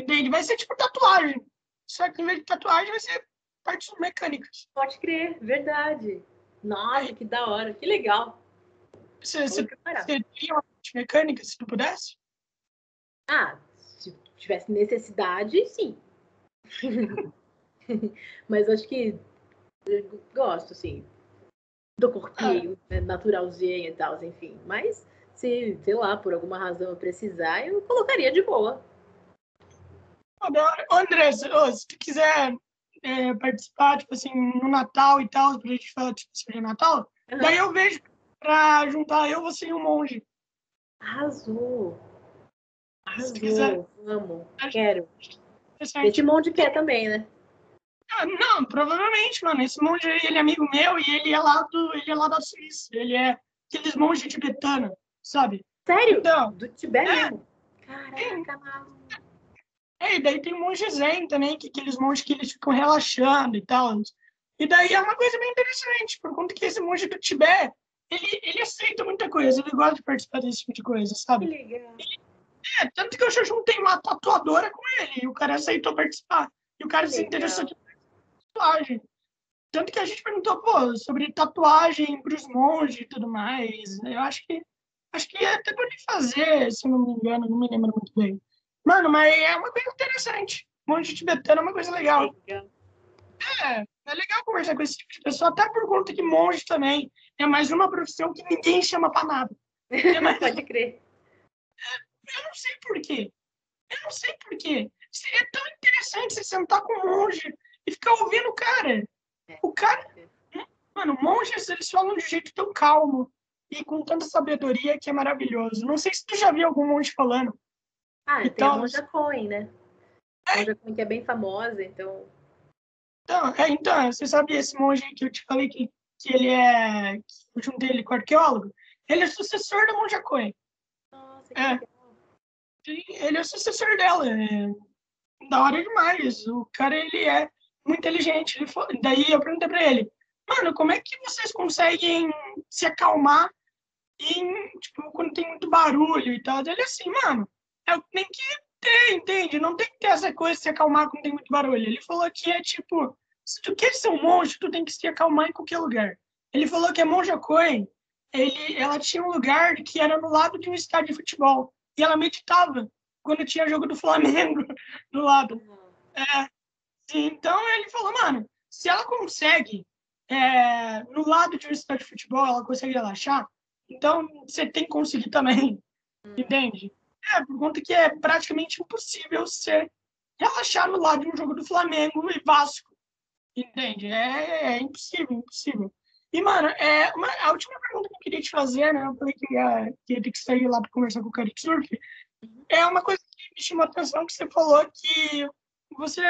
Entende? Vai ser tipo tatuagem. Só que em vez de tatuagem vai ser partes mecânicas. Pode crer, verdade. Nossa, que da hora, que legal. Você, você, você teria uma parte mecânica se tu pudesse? Ah, se tivesse necessidade, sim. Mas acho que gosto, assim, do corpinho, né, naturalzinho e tal, enfim. Mas se, sei lá, por alguma razão eu precisar, eu colocaria de boa. André, se, tu quiser é, participar, tipo assim, no Natal e tal, pra gente falar, tipo, sobre Natal, daí eu vejo pra juntar eu, você e o monge. Arrasou. Se quiser. Arrasou. Amo. Quero. Esse monte quer também, né? Ah, Não, provavelmente, mano. Esse monge aí, ele é amigo meu e ele é lá, do, ele é lá da Suíça. Ele é aqueles monges tibetanos, sabe? Sério? Então, Do Tibete É. mesmo? Caraca, mano. é, e daí tem monge zen também, que aqueles monges que eles ficam relaxando e tal. E daí é uma coisa bem interessante, por conta que esse monge do Tibete, ele, ele aceita muita coisa, ele gosta de participar desse tipo de coisa, Que sabe? legal. É, tanto que eu já juntei uma tatuadora com ele, e o cara aceitou participar. E o cara se Legal. interessou de tatuagem. Tanto que a gente perguntou, pô, sobre tatuagem pros monges e tudo mais. Eu acho que acho que até pode fazer, se não me engano, não me lembro muito bem. Mano, mas é uma coisa interessante. Monge tibetano é uma coisa legal. legal. É, é legal conversar com esse tipo de pessoa, até por conta que monge também é mais uma profissão que ninguém chama pra nada. É mais Pode crer. Eu não sei por quê. Eu não sei por quê. Seria tão interessante você sentar com um monge e ficar ouvindo o cara. O cara. Mano, monges, eles falam de um jeito tão calmo e com tanta sabedoria que é maravilhoso. Não sei se tu já viu algum monge falando. Ah, tem Então- a Monja Coin, né? A Monja Coin que é bem famosa, então. Então, é, então você sabe esse monge que eu te falei que, que ele é. Que eu juntei ele com arqueólogo? Ele é sucessor da Monja Coen. Nossa, que É. legal. Sim, Ele é o sucessor dela. É da hora demais. O cara, ele é muito inteligente. Ele fa- Daí eu perguntei pra ele, mano, como é que vocês conseguem se acalmar em, tipo, quando tem muito barulho e tal? Ele assim, mano, é o que tem que ter, entende? Não tem que ter essa coisa de se acalmar quando tem muito barulho. Ele falou que é tipo, se tu quer ser um monge, tu tem que se acalmar em qualquer lugar. Ele falou que a Monja Coen, ele, ela tinha um lugar que era no lado de um estádio de futebol. E ela meditava quando tinha jogo do Flamengo do lado. É, então ele falou, mano, se ela consegue é, no lado de um estádio de futebol, ela consegue relaxar, então você tem que conseguir também, entende? É, por conta que é praticamente impossível você relaxar no lado de um jogo do Flamengo e Vasco, entende? É, é impossível, impossível. E, mano, é, uma, a última pergunta que eu queria te fazer, né? Eu falei que ia, que ia ter que sair lá para conversar com o Caric Surf. É uma coisa que me chamou a atenção que você falou que você,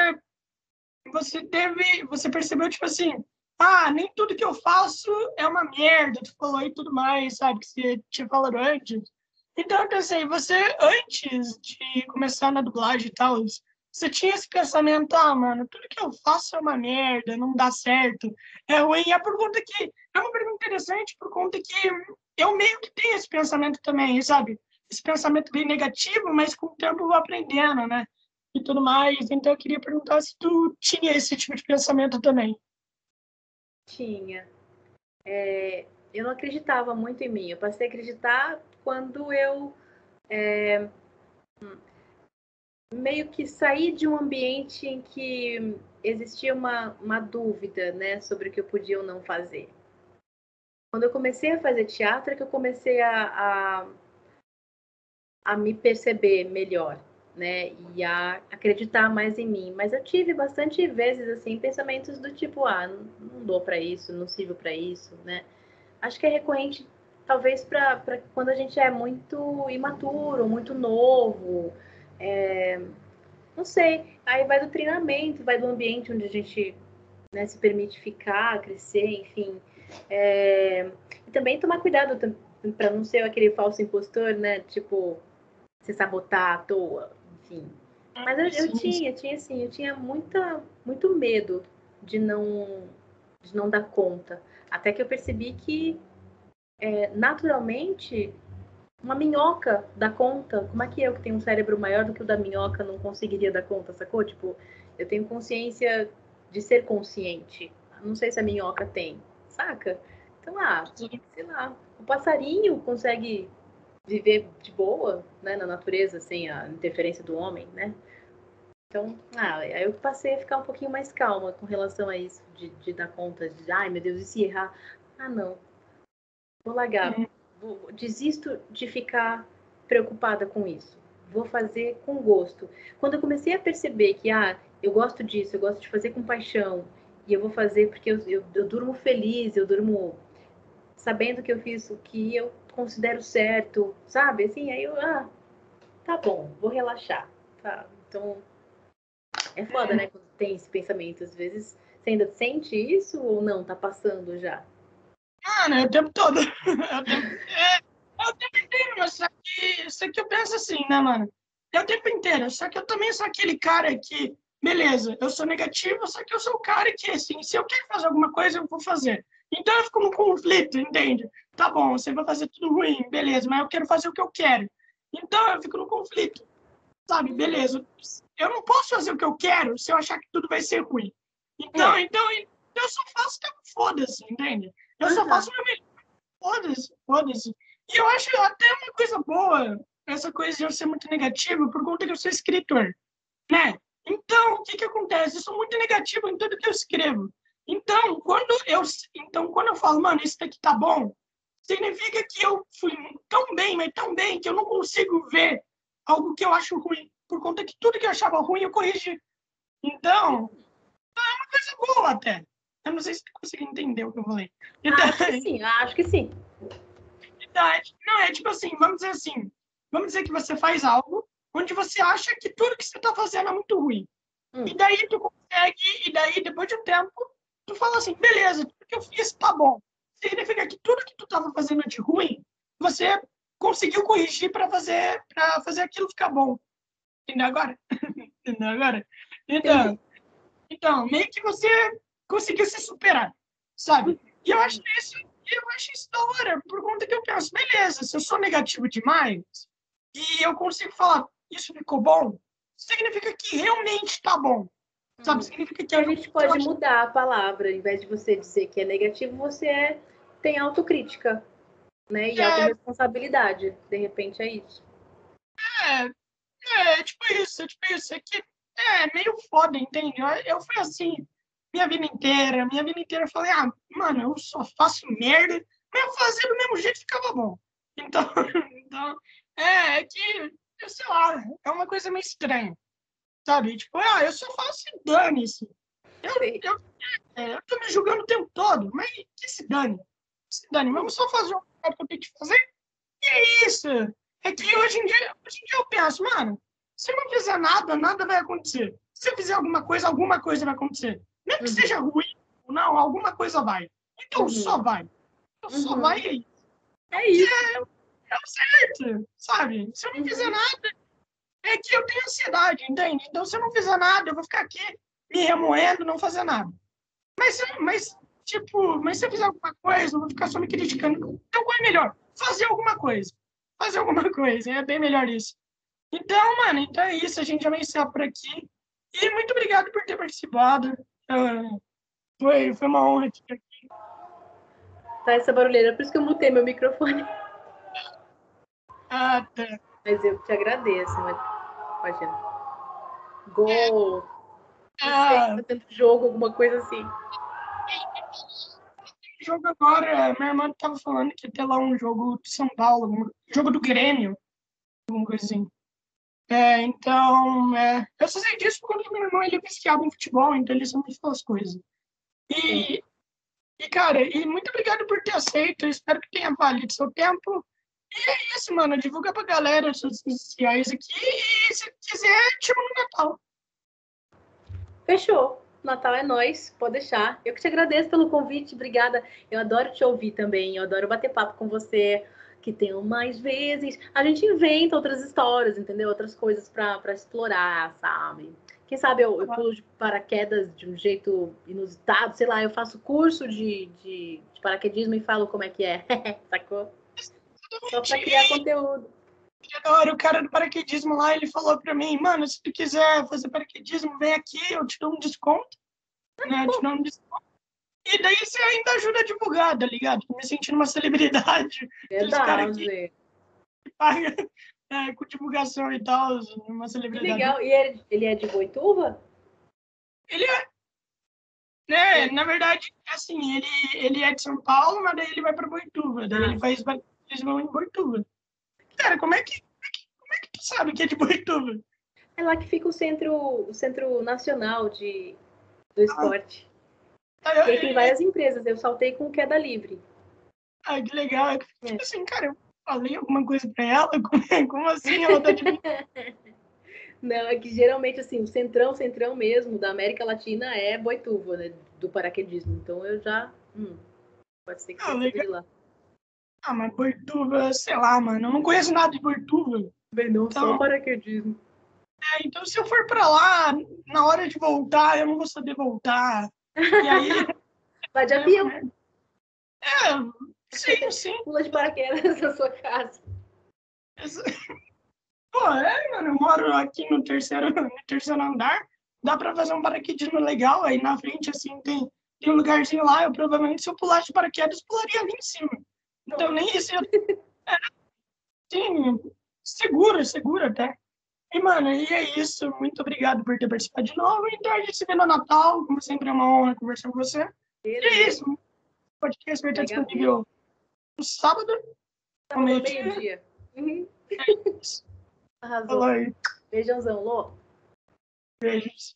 você teve, você percebeu, tipo assim, ah, nem tudo que eu faço é uma merda, tu falou e tudo mais, sabe? Que você tinha falado antes. Então, eu pensei, você, antes de começar na dublagem e tal, você tinha esse pensamento, ah, mano, tudo que eu faço é uma merda, não dá certo, é ruim. E a pergunta que é uma pergunta interessante por conta que eu meio que tenho esse pensamento também, sabe? Esse pensamento bem negativo, mas com o tempo eu vou aprendendo, né? E tudo mais. Então eu queria perguntar se tu tinha esse tipo de pensamento também. Tinha. É, eu não acreditava muito em mim. Eu passei a acreditar quando eu é, meio que saí de um ambiente em que existia uma, uma dúvida né, sobre o que eu podia ou não fazer. Quando eu comecei a fazer teatro, é que eu comecei a, a, a me perceber melhor, né? E a acreditar mais em mim. Mas eu tive bastante vezes, assim, pensamentos do tipo, ah, não dou para isso, não sirvo para isso, né? Acho que é recorrente, talvez, para quando a gente é muito imaturo, muito novo, é, não sei, aí vai do treinamento, vai do ambiente onde a gente né, se permite ficar, crescer, enfim. É, e também tomar cuidado para não ser aquele falso impostor, né? Tipo, se sabotar à toa, enfim. Mas eu, eu tinha, tinha assim, eu tinha muita, muito medo de não, de não dar conta. Até que eu percebi que é, naturalmente uma minhoca dá conta? Como é que eu, que tenho um cérebro maior do que o da minhoca, não conseguiria dar conta, sacou? Tipo, eu tenho consciência de ser consciente. Não sei se a minhoca tem, saca? Então, ah, sei lá, o passarinho consegue viver de boa, né, na natureza, sem a interferência do homem, né? Então, ah, aí eu passei a ficar um pouquinho mais calma com relação a isso, de, de dar conta de, ai meu Deus, e se errar? Ah, não, vou largar. É desisto de ficar preocupada com isso. Vou fazer com gosto. Quando eu comecei a perceber que, ah, eu gosto disso, eu gosto de fazer com paixão, e eu vou fazer porque eu, eu, eu durmo feliz, eu durmo sabendo que eu fiz o que eu considero certo, sabe? Assim, aí eu, ah, tá bom, vou relaxar, tá? Então, é foda, né, quando tem esse pensamento. Às vezes, você ainda sente isso ou não? Tá passando já? Mano, é o tempo todo. É o tempo, é, é o tempo inteiro, mas só que, só que eu penso assim, né, mano? É o tempo inteiro. Só que eu também sou aquele cara que, beleza, eu sou negativo, só que eu sou o cara que, assim, se eu quero fazer alguma coisa, eu vou fazer. Então eu fico num conflito, entende? Tá bom, você vai fazer tudo ruim, beleza, mas eu quero fazer o que eu quero. Então eu fico no conflito, sabe? Beleza, eu não posso fazer o que eu quero se eu achar que tudo vai ser ruim. Então, é. então, então eu só faço que foda-se, entende? Eu só faço meu melhor. Foda-se, foda-se. E eu acho até uma coisa boa essa coisa de eu ser muito negativo por conta que eu sou escritor, né? Então, o que que acontece? Eu sou muito negativo em tudo que eu escrevo. Então, quando eu, então, quando eu falo, mano, isso daqui tá bom, significa que eu fui tão bem, mas tão bem, que eu não consigo ver algo que eu acho ruim, por conta que tudo que eu achava ruim eu corrigi. Então, é uma coisa boa até. Eu não sei se tu conseguiu entender o que eu falei. Então, acho que sim, acho que sim. Então, é, não, é tipo assim, vamos dizer assim, vamos dizer que você faz algo onde você acha que tudo que você está fazendo é muito ruim. Hum. E daí tu consegue, e daí depois de um tempo, tu fala assim, beleza, tudo que eu fiz tá bom. Significa que tudo que tu estava fazendo de ruim, você conseguiu corrigir para fazer para fazer aquilo ficar bom. Entendeu agora? Entendeu agora? Então, então, meio que você conseguiu se superar, sabe? E eu acho isso, eu acho isso da hora, por conta que eu penso, beleza, se eu sou negativo demais e eu consigo falar, isso ficou bom, significa que realmente tá bom. Sabe? Uhum. Significa que a gente pode mudar a palavra, em vez de você dizer que é negativo, você é, tem autocrítica, né? E é... autorresponsabilidade. De repente é isso. É, é, tipo isso, é tipo isso. É que é meio foda, entende? Eu, eu fui assim, minha vida inteira, minha vida inteira eu falei, ah, mano, eu só faço merda, mas eu fazia do mesmo jeito ficava bom. Então, então é, é que, sei lá, é uma coisa meio estranha, sabe? Tipo, ah, eu só faço dane-se. Eu, eu, É, eu tô me julgando o tempo todo, mas que se dane. Se dane, vamos só fazer o que eu tenho que fazer. E é isso. É que hoje em dia, hoje em dia eu penso, mano, se eu não fizer nada, nada vai acontecer. Se eu fizer alguma coisa, alguma coisa vai acontecer. Mesmo que uhum. seja ruim ou não, alguma coisa vai. Então uhum. só vai. Então só uhum. vai aí. É isso. É, é o certo, sabe? Se eu não fizer uhum. nada, é que eu tenho ansiedade, entende? Então se eu não fizer nada, eu vou ficar aqui me remoendo, não fazer nada. Mas, mas tipo, mas se eu fizer alguma coisa, eu vou ficar só me criticando. Então qual é melhor? Fazer alguma coisa. Fazer alguma coisa. É bem melhor isso. Então, mano, então é isso. A gente já vai encerrar por aqui. E muito obrigado por ter participado. Uh, foi, foi uma honra te ter aqui. Tá essa barulheira, por isso que eu mutei meu microfone. Ah, tá. Mas eu te agradeço, imagina. Gol! Ah. Fazendo jogo, alguma coisa assim. Jogo agora, minha irmã tava falando que ia ter lá um jogo de São Paulo, um jogo do Grêmio, alguma coisa assim. É, então, é, eu só sei disso quando meu irmão ele é em futebol, então ele sabe as coisas. E, e, cara, e muito obrigado por ter aceito, espero que tenha valido seu tempo. E é isso, mano, divulga pra galera as redes sociais aqui e se quiser, chama no Natal. Fechou. Natal é nós, pode deixar. Eu que te agradeço pelo convite, obrigada. Eu adoro te ouvir também, eu adoro bater papo com você que tenham mais vezes. A gente inventa outras histórias, entendeu? Outras coisas para explorar, sabe? Quem sabe eu, eu pulo de paraquedas de um jeito inusitado, sei lá, eu faço curso de, de, de paraquedismo e falo como é que é, sacou? Só para criar conteúdo. Agora, o cara do paraquedismo lá, ele falou para mim, mano, se tu quiser fazer paraquedismo, vem aqui, eu te dou um desconto. Né? Eu te dou um desconto. E daí você ainda ajuda a divulgar, tá ligado? Me sentindo uma celebridade. Verdade. Que paga é, com divulgação e tal, uma celebridade. legal. E ele, ele é de Boituva? Ele é. Né, é. Na verdade, assim, ele, ele é de São Paulo, mas daí ele vai para Boituva. Daí ah. ele faz batismo em Boituva. Cara, como é, que, como é que tu sabe que é de Boituva? É lá que fica o centro, o centro nacional de, do ah. esporte. Eu, tem várias empresas, eu saltei com queda livre. Ah, que legal. É tipo é. assim, cara, eu falei alguma coisa pra ela? Como, como assim ela tá de Não, é que geralmente, assim, o centrão, centrão mesmo da América Latina é Boituva, né? Do paraquedismo. Então eu já. Hum, pode ser que ah, de lá. Ah, mas Boituva, sei lá, mano. Eu não conheço nada de Boituva. Bem, não, então... só paraquedismo. É, então se eu for pra lá, na hora de voltar, eu não vou saber voltar. E aí. Vai de avião. É, sim, sim. Pula de paraquedas na sua casa. Pô, é, mano, eu moro aqui no terceiro, no terceiro andar. Dá pra fazer um paraquedismo legal. Aí na frente, assim, tem, tem um lugarzinho lá. Eu provavelmente, se eu pulasse de paraquedas, pularia ali em cima. Então, nem isso. Eu... É, sim, seguro, seguro até. E, mano, e é isso. Muito obrigado por ter participado de novo. Então, a gente se vê no Natal. Como sempre, é uma honra conversar com você. Beleza. E é isso. O podcast vai estar disponível no sábado. Ao meio-dia. Uhum. É isso. Arrasou. Beijãozão, Lô. Beijos.